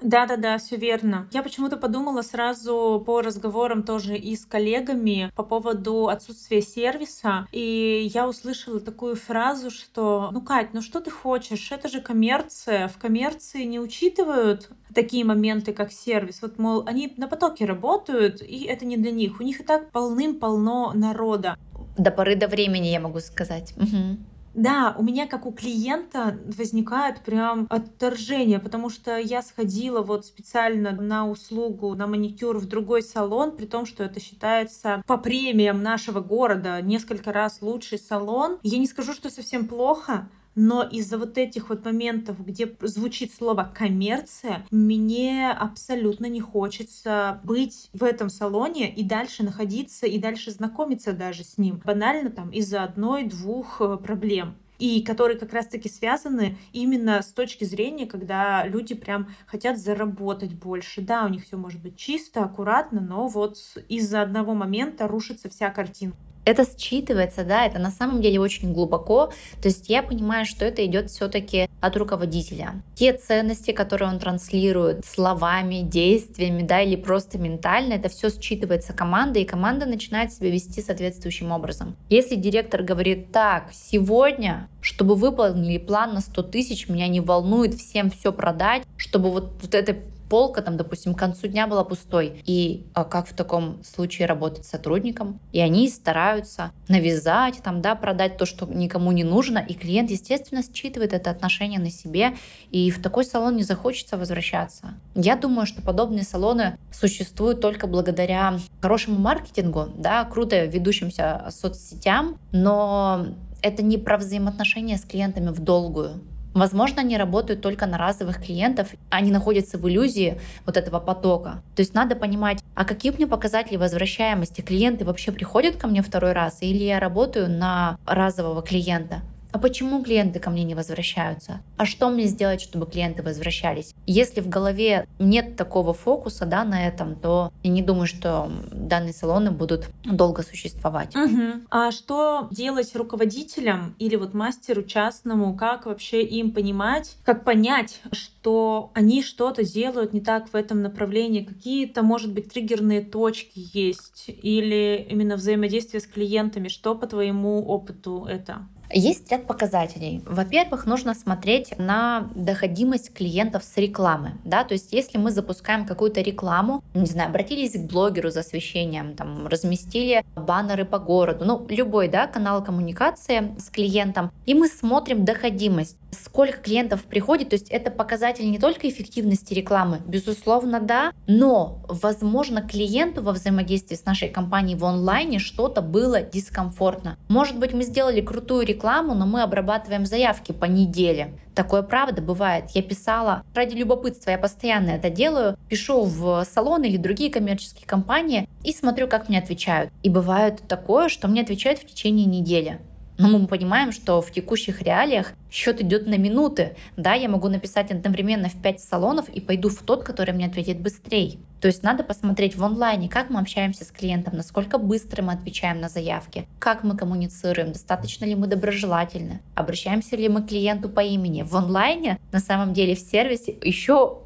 да-да-да, все верно. Я почему-то подумала сразу по разговорам тоже и с коллегами по поводу отсутствия сервиса, и я услышала такую фразу, что «Ну, Кать, ну что ты хочешь? Это же коммерция. В коммерции не учитывают такие моменты, как сервис. Вот, мол, они на потоке работают, и это не для них. У них и так полным-полно народа. До поры до времени, я могу сказать. Угу. Да, у меня как у клиента возникает прям отторжение, потому что я сходила вот специально на услугу, на маникюр в другой салон, при том, что это считается по премиям нашего города несколько раз лучший салон. Я не скажу, что совсем плохо, но из-за вот этих вот моментов, где звучит слово коммерция, мне абсолютно не хочется быть в этом салоне и дальше находиться, и дальше знакомиться даже с ним. Банально там из-за одной-двух э, проблем и которые как раз-таки связаны именно с точки зрения, когда люди прям хотят заработать больше. Да, у них все может быть чисто, аккуратно, но вот из-за одного момента рушится вся картина. Это считывается, да, это на самом деле очень глубоко. То есть я понимаю, что это идет все-таки от руководителя. Те ценности, которые он транслирует словами, действиями, да, или просто ментально, это все считывается командой, и команда начинает себя вести соответствующим образом. Если директор говорит, так, сегодня, чтобы выполнили план на 100 тысяч, меня не волнует всем все продать, чтобы вот, вот это полка там, допустим, к концу дня была пустой. И а как в таком случае работать с сотрудником? И они стараются навязать, там, да, продать то, что никому не нужно. И клиент, естественно, считывает это отношение на себе. И в такой салон не захочется возвращаться. Я думаю, что подобные салоны существуют только благодаря хорошему маркетингу, да, круто ведущимся соцсетям, но это не про взаимоотношения с клиентами в долгую. Возможно, они работают только на разовых клиентов, они находятся в иллюзии вот этого потока. То есть надо понимать, а какие у меня показатели возвращаемости? Клиенты вообще приходят ко мне второй раз или я работаю на разового клиента? А почему клиенты ко мне не возвращаются? А что мне сделать, чтобы клиенты возвращались? Если в голове нет такого фокуса да, на этом, то я не думаю, что данные салоны будут долго существовать. Угу. А что делать руководителям или вот мастеру частному? Как вообще им понимать, как понять, что они что-то делают не так в этом направлении? Какие-то, может быть, триггерные точки есть? Или именно взаимодействие с клиентами? Что по твоему опыту это? Есть ряд показателей. Во-первых, нужно смотреть на доходимость клиентов с рекламы. Да? То есть если мы запускаем какую-то рекламу, не знаю, обратились к блогеру за освещением, там, разместили баннеры по городу, ну, любой да, канал коммуникации с клиентом, и мы смотрим доходимость, сколько клиентов приходит, то есть это показатель не только эффективности рекламы, безусловно, да, но, возможно, клиенту во взаимодействии с нашей компанией в онлайне что-то было дискомфортно. Может быть, мы сделали крутую рекламу, рекламу, но мы обрабатываем заявки по неделе. Такое правда бывает. Я писала ради любопытства, я постоянно это делаю. Пишу в салон или другие коммерческие компании и смотрю, как мне отвечают. И бывает такое, что мне отвечают в течение недели. Но мы понимаем, что в текущих реалиях счет идет на минуты. Да, я могу написать одновременно в 5 салонов и пойду в тот, который мне ответит быстрее. То есть надо посмотреть в онлайне, как мы общаемся с клиентом, насколько быстро мы отвечаем на заявки, как мы коммуницируем, достаточно ли мы доброжелательны, обращаемся ли мы к клиенту по имени. В онлайне, на самом деле, в сервисе еще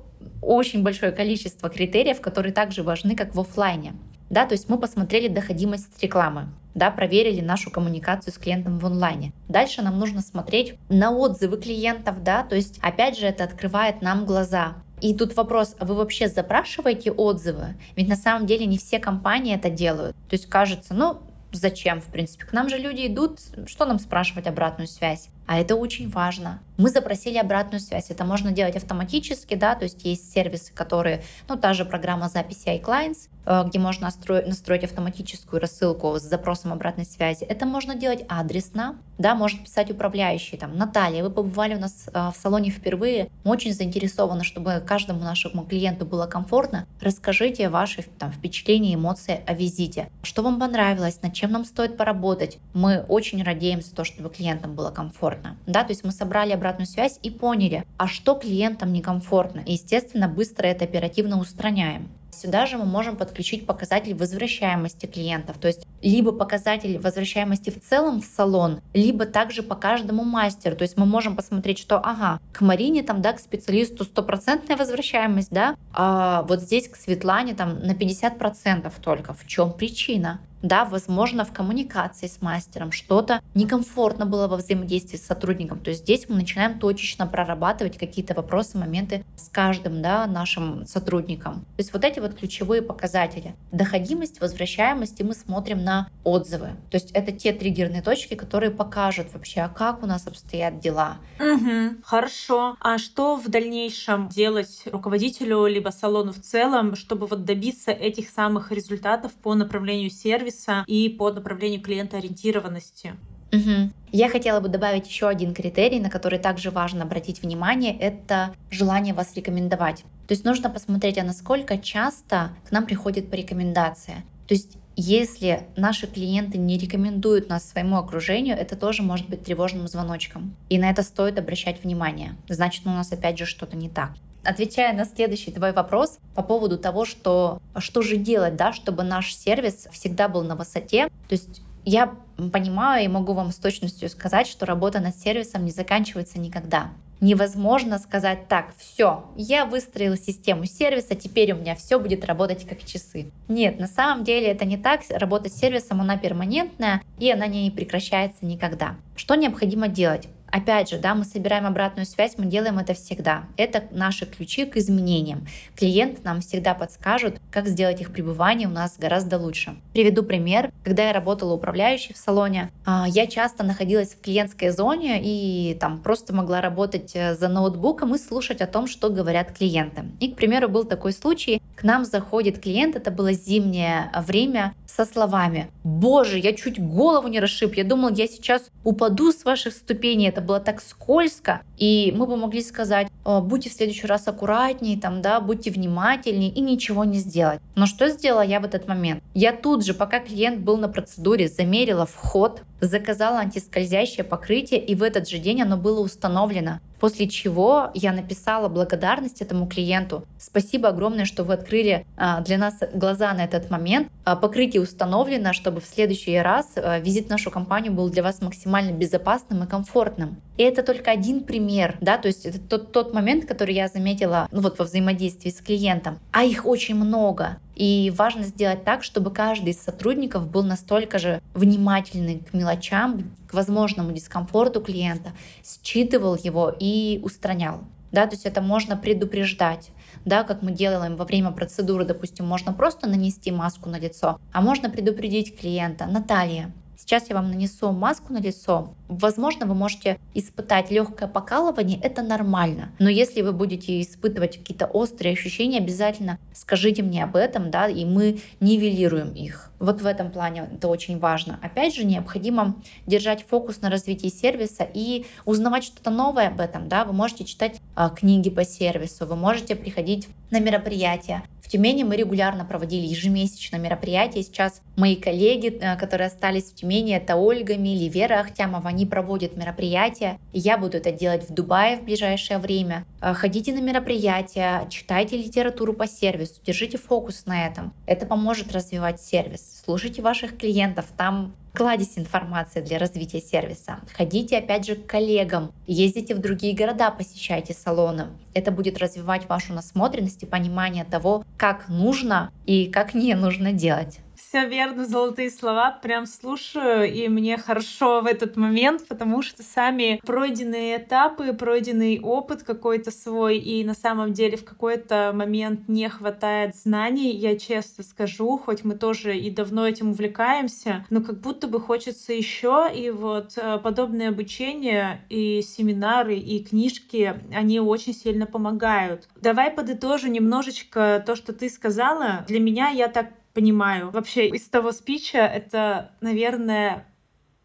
очень большое количество критериев, которые также важны, как в офлайне. Да, то есть мы посмотрели доходимость рекламы, да, проверили нашу коммуникацию с клиентом в онлайне. Дальше нам нужно смотреть на отзывы клиентов, да, то есть опять же это открывает нам глаза. И тут вопрос, а вы вообще запрашиваете отзывы? Ведь на самом деле не все компании это делают. То есть кажется, ну, зачем, в принципе? К нам же люди идут, что нам спрашивать обратную связь? А это очень важно. Мы запросили обратную связь. Это можно делать автоматически, да, то есть есть сервисы, которые, ну, та же программа записи iClients, э, где можно настроить, настроить автоматическую рассылку с запросом обратной связи. Это можно делать адресно, да, может писать управляющий, там, Наталья, вы побывали у нас э, в салоне впервые, мы очень заинтересованы, чтобы каждому нашему клиенту было комфортно. Расскажите ваши там, впечатления, эмоции о визите. Что вам понравилось, над чем нам стоит поработать. Мы очень радеемся то, чтобы клиентам было комфортно. Да, то есть мы собрали обратную связь и поняли, а что клиентам некомфортно. И, естественно, быстро это оперативно устраняем. Сюда же мы можем подключить показатель возвращаемости клиентов, то есть либо показатель возвращаемости в целом в салон, либо также по каждому мастеру. То есть мы можем посмотреть, что, ага, к Марине там, да, к специалисту стопроцентная возвращаемость, да, а вот здесь к Светлане там на 50% только. В чем причина? да, возможно, в коммуникации с мастером что-то некомфортно было во взаимодействии с сотрудником. То есть здесь мы начинаем точечно прорабатывать какие-то вопросы, моменты с каждым да, нашим сотрудником. То есть вот эти вот ключевые показатели. Доходимость, возвращаемость, и мы смотрим на отзывы. То есть это те триггерные точки, которые покажут вообще, а как у нас обстоят дела. Угу, хорошо. А что в дальнейшем делать руководителю либо салону в целом, чтобы вот добиться этих самых результатов по направлению сервиса, и по направлению клиентоориентированности. Угу. Я хотела бы добавить еще один критерий, на который также важно обратить внимание, это желание вас рекомендовать. То есть нужно посмотреть, а насколько часто к нам приходит по рекомендации. То есть если наши клиенты не рекомендуют нас своему окружению, это тоже может быть тревожным звоночком. И на это стоит обращать внимание. Значит, у нас опять же что-то не так. Отвечая на следующий твой вопрос по поводу того, что, что же делать, да, чтобы наш сервис всегда был на высоте, то есть я понимаю и могу вам с точностью сказать, что работа над сервисом не заканчивается никогда. Невозможно сказать так, все, я выстроила систему сервиса, теперь у меня все будет работать как часы. Нет, на самом деле это не так. Работа с сервисом, она перманентная, и она не прекращается никогда. Что необходимо делать? Опять же, да, мы собираем обратную связь, мы делаем это всегда. Это наши ключи к изменениям. Клиент нам всегда подскажут, как сделать их пребывание у нас гораздо лучше. Приведу пример. Когда я работала управляющей в салоне, а, я часто находилась в клиентской зоне и там просто могла работать э, за ноутбуком и слушать о том, что говорят клиенты. И, к примеру, был такой случай, к нам заходит клиент, это было зимнее время, со словами «Боже, я чуть голову не расшиб, я думал, я сейчас упаду с ваших ступеней, это было так скользко». И мы бы могли сказать «Будьте в следующий раз аккуратнее, там, да, будьте внимательнее» и ничего не сделать. Но что сделала я в этот момент? Я тут же, пока клиент был на процедуре, замерила вход, заказала антискользящее покрытие, и в этот же день оно было установлено. После чего я написала благодарность этому клиенту. Спасибо огромное, что вы открыли а, для нас глаза на этот момент. А, покрытие установлено, чтобы в следующий раз а, визит в нашу компанию был для вас максимально безопасным и комфортным. И это только один пример, да, то есть это тот, тот момент, который я заметила ну, вот во взаимодействии с клиентом. А их очень много. И важно сделать так, чтобы каждый из сотрудников был настолько же внимательный к мелочам, к возможному дискомфорту клиента, считывал его и устранял. Да, то есть это можно предупреждать да, как мы делаем во время процедуры, допустим, можно просто нанести маску на лицо, а можно предупредить клиента, Наталья, Сейчас я вам нанесу маску на лицо. Возможно, вы можете испытать легкое покалывание, это нормально. Но если вы будете испытывать какие-то острые ощущения, обязательно скажите мне об этом, да, и мы нивелируем их. Вот в этом плане это очень важно. Опять же, необходимо держать фокус на развитии сервиса и узнавать что-то новое об этом. Да? Вы можете читать а, книги по сервису, вы можете приходить на мероприятия. Тюмени мы регулярно проводили ежемесячно мероприятия. Сейчас мои коллеги, э, которые остались в Тюмени, это Ольга Мили, Вера Ахтямова, они проводят мероприятия. Я буду это делать в Дубае в ближайшее время. Э, ходите на мероприятия, читайте литературу по сервису, держите фокус на этом. Это поможет развивать сервис. Слушайте ваших клиентов, там кладезь информации для развития сервиса. Ходите опять же к коллегам, ездите в другие города, посещайте салоны. Это будет развивать вашу насмотренность и понимание того, как нужно и как не нужно делать все верно, золотые слова. Прям слушаю, и мне хорошо в этот момент, потому что сами пройденные этапы, пройденный опыт какой-то свой, и на самом деле в какой-то момент не хватает знаний, я честно скажу, хоть мы тоже и давно этим увлекаемся, но как будто бы хочется еще, и вот э, подобное обучение и семинары, и книжки, они очень сильно помогают. Давай подытожу немножечко то, что ты сказала. Для меня я так понимаю. Вообще из того спича это, наверное,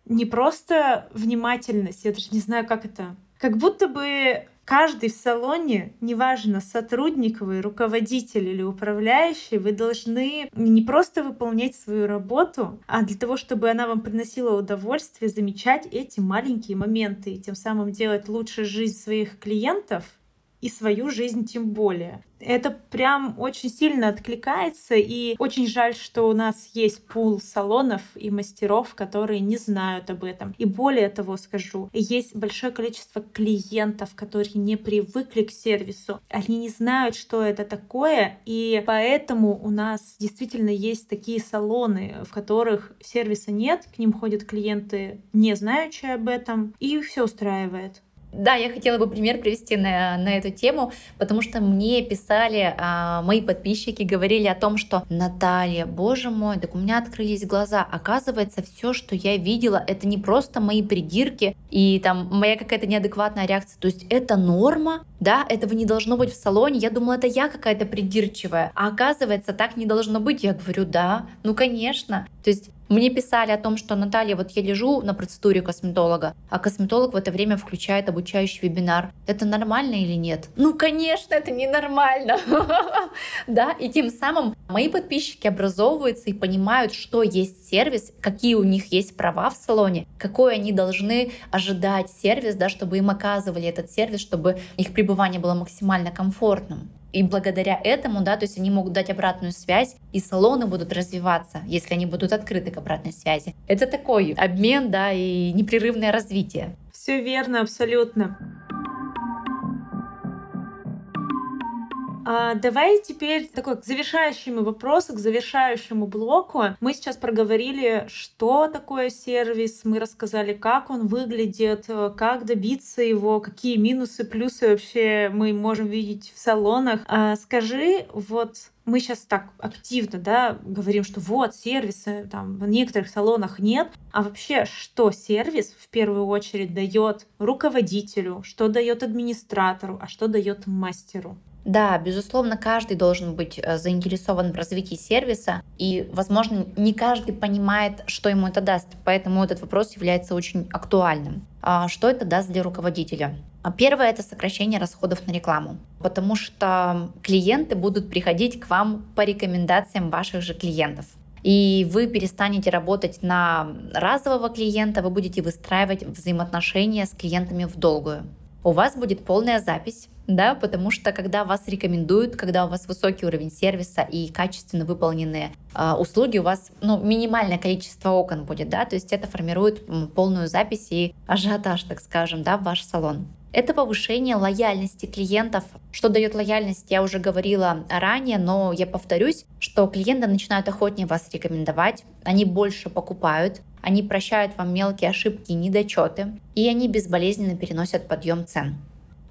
не просто внимательность, я даже не знаю, как это. Как будто бы каждый в салоне, неважно, сотрудник вы, руководитель или управляющий, вы должны не просто выполнять свою работу, а для того, чтобы она вам приносила удовольствие, замечать эти маленькие моменты и тем самым делать лучше жизнь своих клиентов и свою жизнь тем более. Это прям очень сильно откликается, и очень жаль, что у нас есть пул салонов и мастеров, которые не знают об этом. И более того скажу, есть большое количество клиентов, которые не привыкли к сервису. Они не знают, что это такое, и поэтому у нас действительно есть такие салоны, в которых сервиса нет, к ним ходят клиенты, не знающие об этом, и все устраивает. Да, я хотела бы пример привести на, на эту тему, потому что мне писали а, мои подписчики, говорили о том, что Наталья, боже мой, так у меня открылись глаза. Оказывается, все, что я видела, это не просто мои придирки и там моя какая-то неадекватная реакция. То есть это норма, да, этого не должно быть в салоне. Я думала, это я какая-то придирчивая. А оказывается, так не должно быть. Я говорю, да, ну конечно. То есть мне писали о том, что Наталья, вот я лежу на процедуре косметолога, а косметолог в это время включает обучающий вебинар. Это нормально или нет? Ну, конечно, это ненормально. [laughs] Да, и тем самым мои подписчики образовываются и понимают, что есть сервис, какие у них есть права в салоне, какой они должны ожидать сервис, да, чтобы им оказывали этот сервис, чтобы их пребывание было максимально комфортным. И благодаря этому, да, то есть они могут дать обратную связь, и салоны будут развиваться, если они будут открыты к обратной связи. Это такой обмен, да, и непрерывное развитие. Все верно, абсолютно. А, давай теперь такой к завершающему вопросу, к завершающему блоку. Мы сейчас проговорили, что такое сервис, мы рассказали, как он выглядит, как добиться его, какие минусы, плюсы вообще мы можем видеть в салонах. А, скажи, вот мы сейчас так активно да, говорим, что вот сервисы там в некоторых салонах нет, а вообще что сервис в первую очередь дает руководителю, что дает администратору, а что дает мастеру? Да, безусловно, каждый должен быть э, заинтересован в развитии сервиса, и, возможно, не каждый понимает, что ему это даст, поэтому этот вопрос является очень актуальным. А что это даст для руководителя? А первое — это сокращение расходов на рекламу, потому что клиенты будут приходить к вам по рекомендациям ваших же клиентов и вы перестанете работать на разового клиента, вы будете выстраивать взаимоотношения с клиентами в долгую. У вас будет полная запись да, потому что когда вас рекомендуют, когда у вас высокий уровень сервиса и качественно выполненные э, услуги, у вас ну, минимальное количество окон будет, да, то есть это формирует полную запись и ажиотаж, так скажем, да, в ваш салон. Это повышение лояльности клиентов. Что дает лояльность, я уже говорила ранее, но я повторюсь, что клиенты начинают охотнее вас рекомендовать, они больше покупают, они прощают вам мелкие ошибки и недочеты, и они безболезненно переносят подъем цен.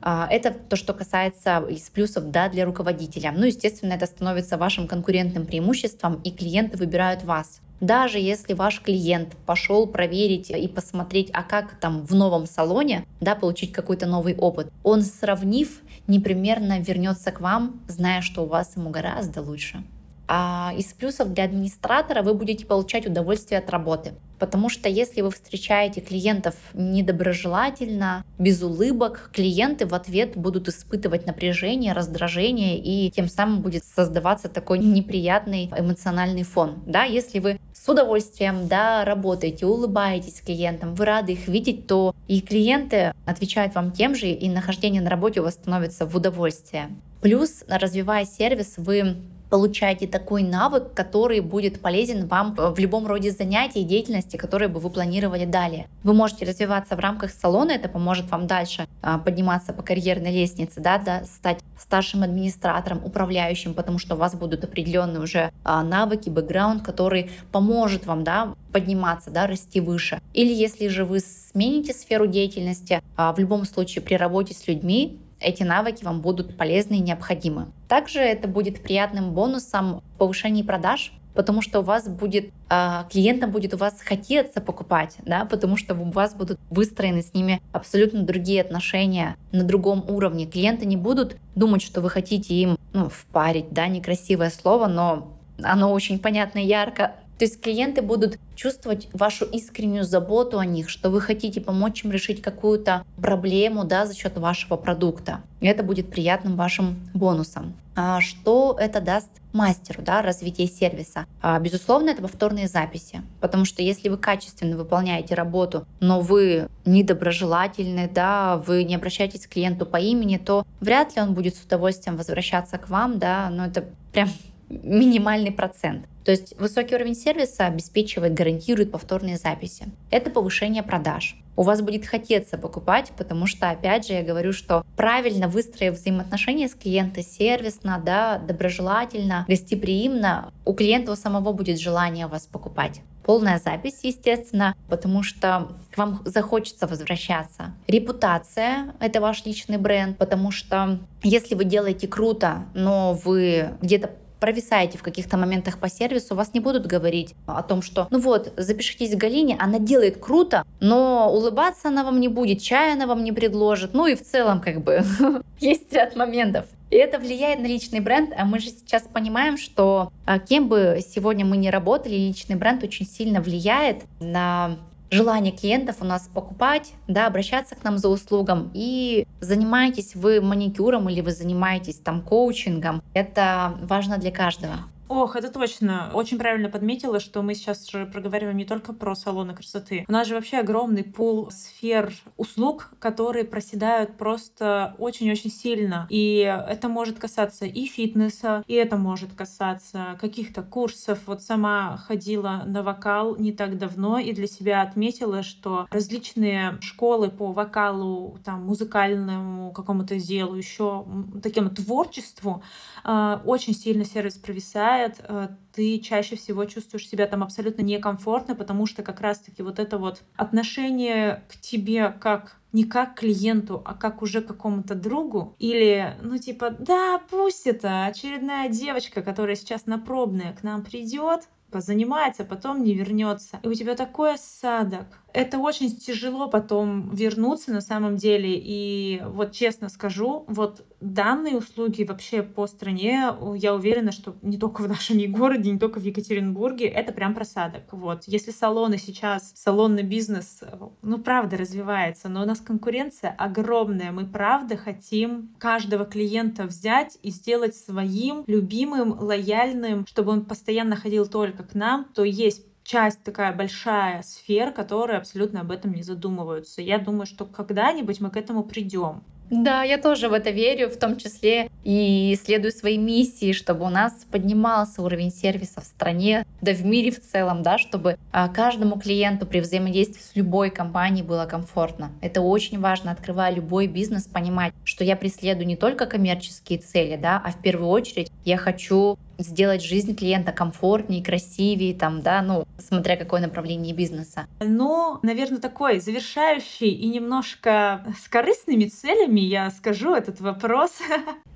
А, это то, что касается из плюсов да, для руководителя. Ну, естественно, это становится вашим конкурентным преимуществом, и клиенты выбирают вас. Даже если ваш клиент пошел проверить и посмотреть, а как там в новом салоне, да, получить какой-то новый опыт, он, сравнив, непременно вернется к вам, зная, что у вас ему гораздо лучше. А из плюсов для администратора вы будете получать удовольствие от работы. Потому что если вы встречаете клиентов недоброжелательно, без улыбок, клиенты в ответ будут испытывать напряжение, раздражение, и тем самым будет создаваться такой неприятный эмоциональный фон. Да, если вы с удовольствием да, работаете, улыбаетесь клиентам, вы рады их видеть, то и клиенты отвечают вам тем же, и нахождение на работе у вас становится в удовольствие. Плюс, развивая сервис, вы получаете такой навык, который будет полезен вам в любом роде занятий и деятельности, которые бы вы планировали далее. Вы можете развиваться в рамках салона, это поможет вам дальше а, подниматься по карьерной лестнице, да, да, стать старшим администратором, управляющим, потому что у вас будут определенные уже а, навыки, бэкграунд, который поможет вам, да, подниматься, да, расти выше. Или если же вы смените сферу деятельности, а, в любом случае при работе с людьми эти навыки вам будут полезны и необходимы. Также это будет приятным бонусом в повышении продаж, потому что у вас будет, э, клиентам будет у вас хотеться покупать, да, потому что у вас будут выстроены с ними абсолютно другие отношения на другом уровне. Клиенты не будут думать, что вы хотите им ну, впарить, да, некрасивое слово, но оно очень понятно и ярко то есть клиенты будут чувствовать вашу искреннюю заботу о них, что вы хотите помочь им решить какую-то проблему да, за счет вашего продукта. И это будет приятным вашим бонусом. А что это даст мастеру, да, развитие сервиса? А, безусловно, это повторные записи, потому что если вы качественно выполняете работу, но вы недоброжелательны, да, вы не обращаетесь к клиенту по имени, то вряд ли он будет с удовольствием возвращаться к вам, да, но это прям [laughs] минимальный процент. То есть высокий уровень сервиса обеспечивает, гарантирует повторные записи. Это повышение продаж. У вас будет хотеться покупать, потому что, опять же, я говорю, что правильно выстроив взаимоотношения с клиентом сервисно, да, доброжелательно, гостеприимно, у клиента у самого будет желание вас покупать полная запись, естественно, потому что к вам захочется возвращаться. Репутация — это ваш личный бренд, потому что если вы делаете круто, но вы где-то провисаете в каких-то моментах по сервису, вас не будут говорить о том, что ну вот, запишитесь к Галине, она делает круто, но улыбаться она вам не будет, чай она вам не предложит, ну и в целом как бы [laughs] есть ряд моментов. И это влияет на личный бренд, а мы же сейчас понимаем, что а, кем бы сегодня мы ни работали, личный бренд очень сильно влияет на желание клиентов у нас покупать, да, обращаться к нам за услугом. И занимаетесь вы маникюром или вы занимаетесь там коучингом, это важно для каждого. Ох, это точно. Очень правильно подметила, что мы сейчас же проговариваем не только про салоны красоты. У нас же вообще огромный пул сфер услуг, которые проседают просто очень-очень сильно. И это может касаться и фитнеса, и это может касаться каких-то курсов. Вот сама ходила на вокал не так давно и для себя отметила, что различные школы по вокалу, там, музыкальному какому-то делу, еще такому творчеству, э, очень сильно сервис провисает. Э, ты чаще всего чувствуешь себя там абсолютно некомфортно, потому что как раз-таки вот это вот отношение к тебе как не как клиенту, а как уже какому-то другу. Или, ну, типа, да, пусть это очередная девочка, которая сейчас на пробное к нам придет, позанимается, потом не вернется. И у тебя такой осадок, это очень тяжело потом вернуться на самом деле. И вот честно скажу, вот данные услуги вообще по стране, я уверена, что не только в нашем городе, не только в Екатеринбурге, это прям просадок. Вот. Если салоны сейчас, салонный бизнес, ну, правда, развивается, но у нас конкуренция огромная. Мы, правда, хотим каждого клиента взять и сделать своим, любимым, лояльным, чтобы он постоянно ходил только к нам, то есть часть такая большая сфер, которые абсолютно об этом не задумываются. Я думаю, что когда-нибудь мы к этому придем. Да, я тоже в это верю, в том числе и следую своей миссии, чтобы у нас поднимался уровень сервиса в стране, да в мире в целом, да, чтобы а, каждому клиенту при взаимодействии с любой компанией было комфортно. Это очень важно, открывая любой бизнес, понимать, что я преследую не только коммерческие цели, да, а в первую очередь я хочу сделать жизнь клиента комфортнее, красивее, там, да, ну, смотря какое направление бизнеса. Ну, наверное, такой завершающий и немножко с корыстными целями я скажу этот вопрос.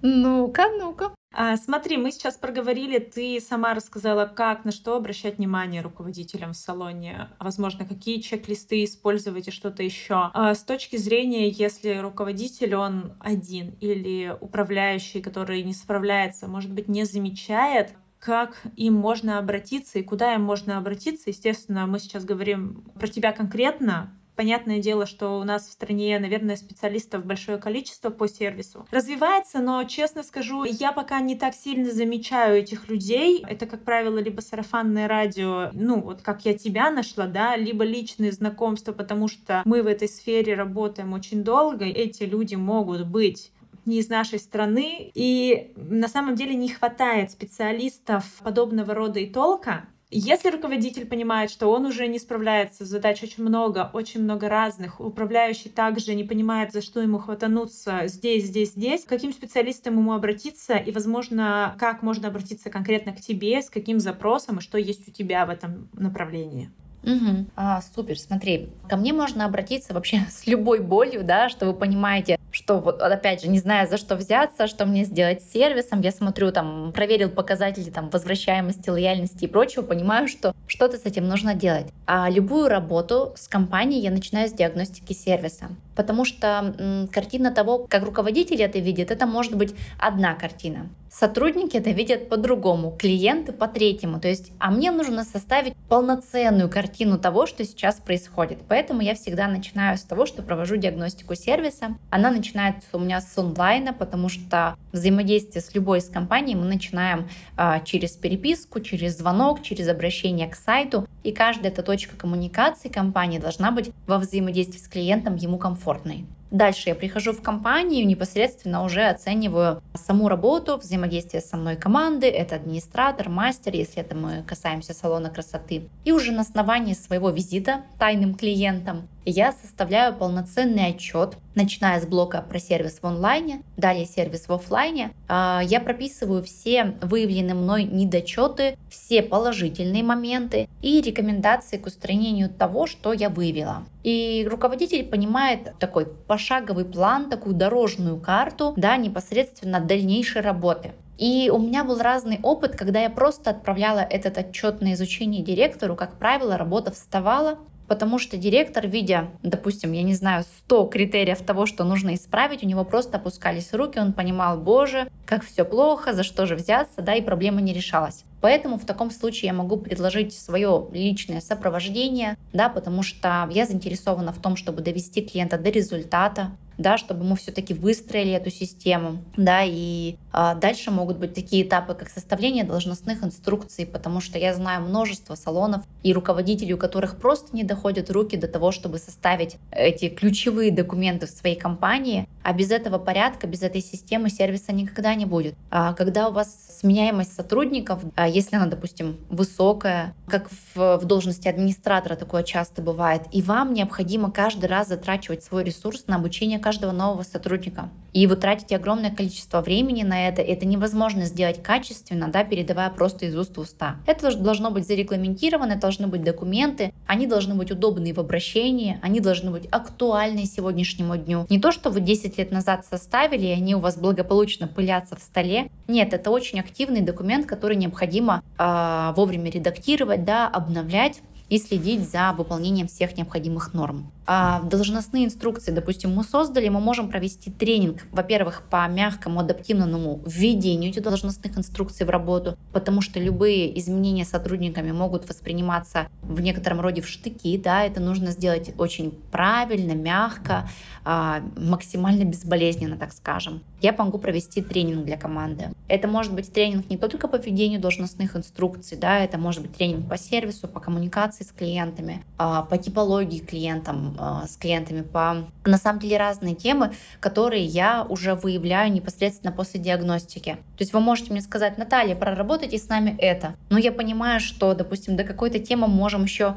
Ну-ка, ну-ка. А, смотри, мы сейчас проговорили, ты сама рассказала, как, на что обращать внимание руководителям в салоне, возможно, какие чек-листы использовать и что-то еще. А, с точки зрения, если руководитель, он один или управляющий, который не справляется, может быть, не замечает, как им можно обратиться и куда им можно обратиться. Естественно, мы сейчас говорим про тебя конкретно, Понятное дело, что у нас в стране, наверное, специалистов большое количество по сервису. Развивается, но, честно скажу, я пока не так сильно замечаю этих людей. Это, как правило, либо сарафанное радио, ну, вот как я тебя нашла, да, либо личные знакомства, потому что мы в этой сфере работаем очень долго. Эти люди могут быть не из нашей страны, и на самом деле не хватает специалистов подобного рода и толка, если руководитель понимает, что он уже не справляется, задач очень много, очень много разных, управляющий также не понимает, за что ему хватануться здесь, здесь, здесь, к каким специалистам ему обратиться и, возможно, как можно обратиться конкретно к тебе, с каким запросом и что есть у тебя в этом направлении. Угу. А, супер, смотри, ко мне можно обратиться вообще [laughs] с любой болью, да, что вы понимаете, что вот опять же, не знаю, за что взяться, что мне сделать с сервисом, я смотрю там, проверил показатели там возвращаемости, лояльности и прочего, понимаю, что что-то с этим нужно делать. А любую работу с компанией я начинаю с диагностики сервиса, потому что картина того, как руководитель это видит, это может быть одна картина. Сотрудники это видят по-другому, клиенты по третьему. То есть, а мне нужно составить полноценную картину того, что сейчас происходит. Поэтому я всегда начинаю с того, что провожу диагностику сервиса. Она начинается у меня с онлайна, потому что взаимодействие с любой из компаний мы начинаем а, через переписку, через звонок, через обращение к сайту. И каждая эта точка коммуникации компании должна быть во взаимодействии с клиентом ему комфортной. Дальше я прихожу в компанию, непосредственно уже оцениваю саму работу, взаимодействие со мной команды, это администратор, мастер, если это мы касаемся салона красоты. И уже на основании своего визита тайным клиентам я составляю полноценный отчет, начиная с блока про сервис в онлайне, далее сервис в офлайне. А, я прописываю все выявленные мной недочеты, все положительные моменты и рекомендации к устранению того, что я выявила. И руководитель понимает такой пошаговый план, такую дорожную карту, да, непосредственно дальнейшей работы. И у меня был разный опыт, когда я просто отправляла этот отчет на изучение директору. Как правило, работа вставала, потому что директор, видя, допустим, я не знаю, 100 критериев того, что нужно исправить, у него просто опускались руки, он понимал, боже, как все плохо, за что же взяться, да, и проблема не решалась. Поэтому в таком случае я могу предложить свое личное сопровождение, да, потому что я заинтересована в том, чтобы довести клиента до результата, да, чтобы мы все-таки выстроили эту систему, да, и а, дальше могут быть такие этапы, как составление должностных инструкций, потому что я знаю множество салонов и руководителей, у которых просто не доходят руки до того, чтобы составить эти ключевые документы в своей компании, а без этого порядка, без этой системы сервиса никогда не будет. А когда у вас сменяемость сотрудников, а если она, допустим, высокая, как в, в должности администратора такое часто бывает, и вам необходимо каждый раз затрачивать свой ресурс на обучение каждого нового сотрудника. И вы тратите огромное количество времени на это, это невозможно сделать качественно, да, передавая просто из уст в уста. Это должно быть зарегламентировано, должны быть документы, они должны быть удобны в обращении, они должны быть актуальны сегодняшнему дню. Не то, что вы 10 лет назад составили, и они у вас благополучно пылятся в столе. Нет, это очень активный документ, который необходимо э, вовремя редактировать, да, обновлять и следить за выполнением всех необходимых норм. А должностные инструкции, допустим, мы создали, мы можем провести тренинг, во-первых, по мягкому адаптивному введению этих должностных инструкций в работу, потому что любые изменения сотрудниками могут восприниматься в некотором роде в штыки, да, это нужно сделать очень правильно, мягко, а, максимально безболезненно, так скажем. Я могу провести тренинг для команды. Это может быть тренинг не только по введению должностных инструкций, да, это может быть тренинг по сервису, по коммуникации с клиентами, а, по типологии клиентам, а, с клиентами по, на самом деле, разные темы, которые я уже выявляю непосредственно после диагностики. То есть вы можете мне сказать, Наталья, проработайте с нами это. Но я понимаю, что, допустим, до какой-то темы можем еще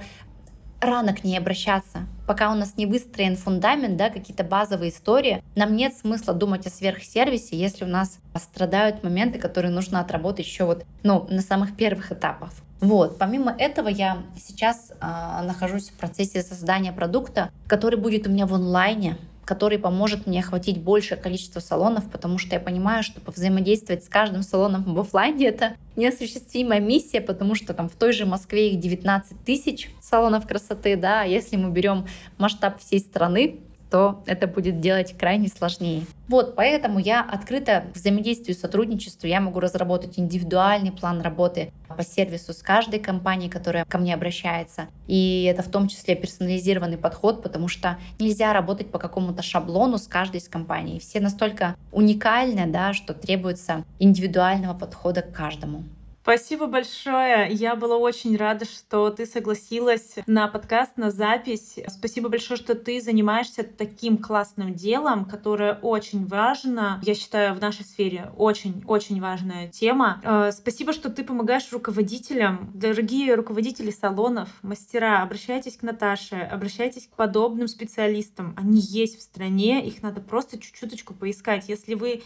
рано к ней обращаться. Пока у нас не выстроен фундамент, да, какие-то базовые истории, нам нет смысла думать о сверхсервисе, если у нас страдают моменты, которые нужно отработать еще вот, ну, на самых первых этапах. Вот. Помимо этого, я сейчас э, нахожусь в процессе создания продукта, который будет у меня в онлайне, который поможет мне охватить большее количество салонов, потому что я понимаю, что взаимодействовать с каждым салоном в офлайне [laughs] это неосуществимая миссия, потому что там в той же Москве их 19 тысяч салонов красоты, да, а если мы берем масштаб всей страны, то это будет делать крайне сложнее. Вот, поэтому я открыта к взаимодействию, сотрудничеству. Я могу разработать индивидуальный план работы по сервису с каждой компанией, которая ко мне обращается. И это в том числе персонализированный подход, потому что нельзя работать по какому-то шаблону с каждой из компаний. Все настолько уникальны, да, что требуется индивидуального подхода к каждому. Спасибо большое. Я была очень рада, что ты согласилась на подкаст, на запись. Спасибо большое, что ты занимаешься таким классным делом, которое очень важно. Я считаю, в нашей сфере очень-очень важная тема. Э, спасибо, что ты помогаешь руководителям. Дорогие руководители салонов, мастера, обращайтесь к Наташе, обращайтесь к подобным специалистам. Они есть в стране, их надо просто чуть-чуточку поискать. Если вы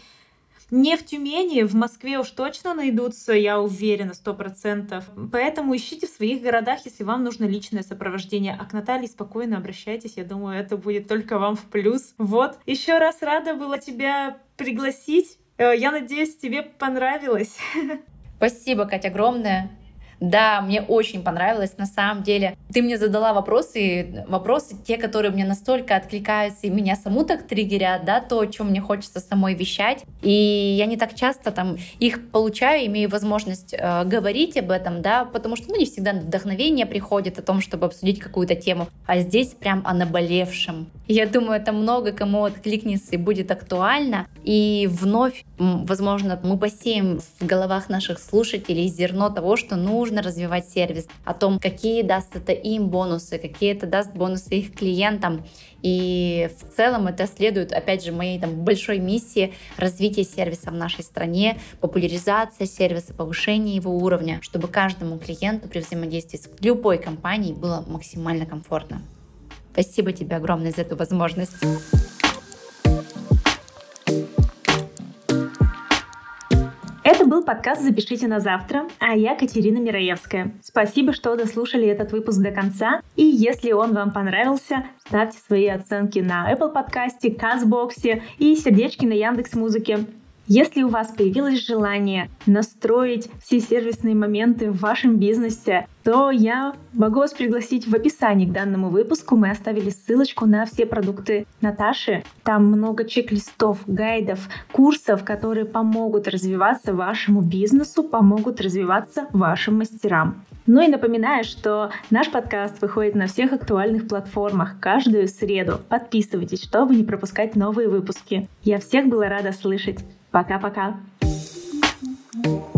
не в Тюмени, в Москве уж точно найдутся, я уверена, сто процентов. Поэтому ищите в своих городах, если вам нужно личное сопровождение. А к Наталье спокойно обращайтесь, я думаю, это будет только вам в плюс. Вот, еще раз рада была тебя пригласить. Э, я надеюсь, тебе понравилось. [laughs] Спасибо, Катя, огромное. Да, мне очень понравилось на самом деле. Ты мне задала вопросы, вопросы те, которые мне настолько откликаются и меня саму так триггерят, да, то, о чем мне хочется самой вещать. И я не так часто там их получаю, имею возможность э, говорить об этом, да, потому что, ну, не всегда вдохновение приходит о том, чтобы обсудить какую-то тему, а здесь прям о наболевшем. Я думаю, это много кому откликнется и будет актуально. И вновь, возможно, мы посеем в головах наших слушателей зерно того, что нужно нужно развивать сервис, о том, какие даст это им бонусы, какие это даст бонусы их клиентам. И в целом это следует, опять же, моей там, большой миссии развития сервиса в нашей стране, популяризация сервиса, повышение его уровня, чтобы каждому клиенту при взаимодействии с любой компанией было максимально комфортно. Спасибо тебе огромное за эту возможность. Это был подкаст «Запишите на завтра», а я Катерина Мираевская. Спасибо, что дослушали этот выпуск до конца. И если он вам понравился, ставьте свои оценки на Apple подкасте, Казбоксе и сердечки на Яндекс Музыке. Если у вас появилось желание настроить все сервисные моменты в вашем бизнесе, то я могу вас пригласить в описании к данному выпуску. Мы оставили ссылочку на все продукты Наташи. Там много чек-листов, гайдов, курсов, которые помогут развиваться вашему бизнесу, помогут развиваться вашим мастерам. Ну и напоминаю, что наш подкаст выходит на всех актуальных платформах каждую среду. Подписывайтесь, чтобы не пропускать новые выпуски. Я всех была рада слышать. Пока-пока. thank you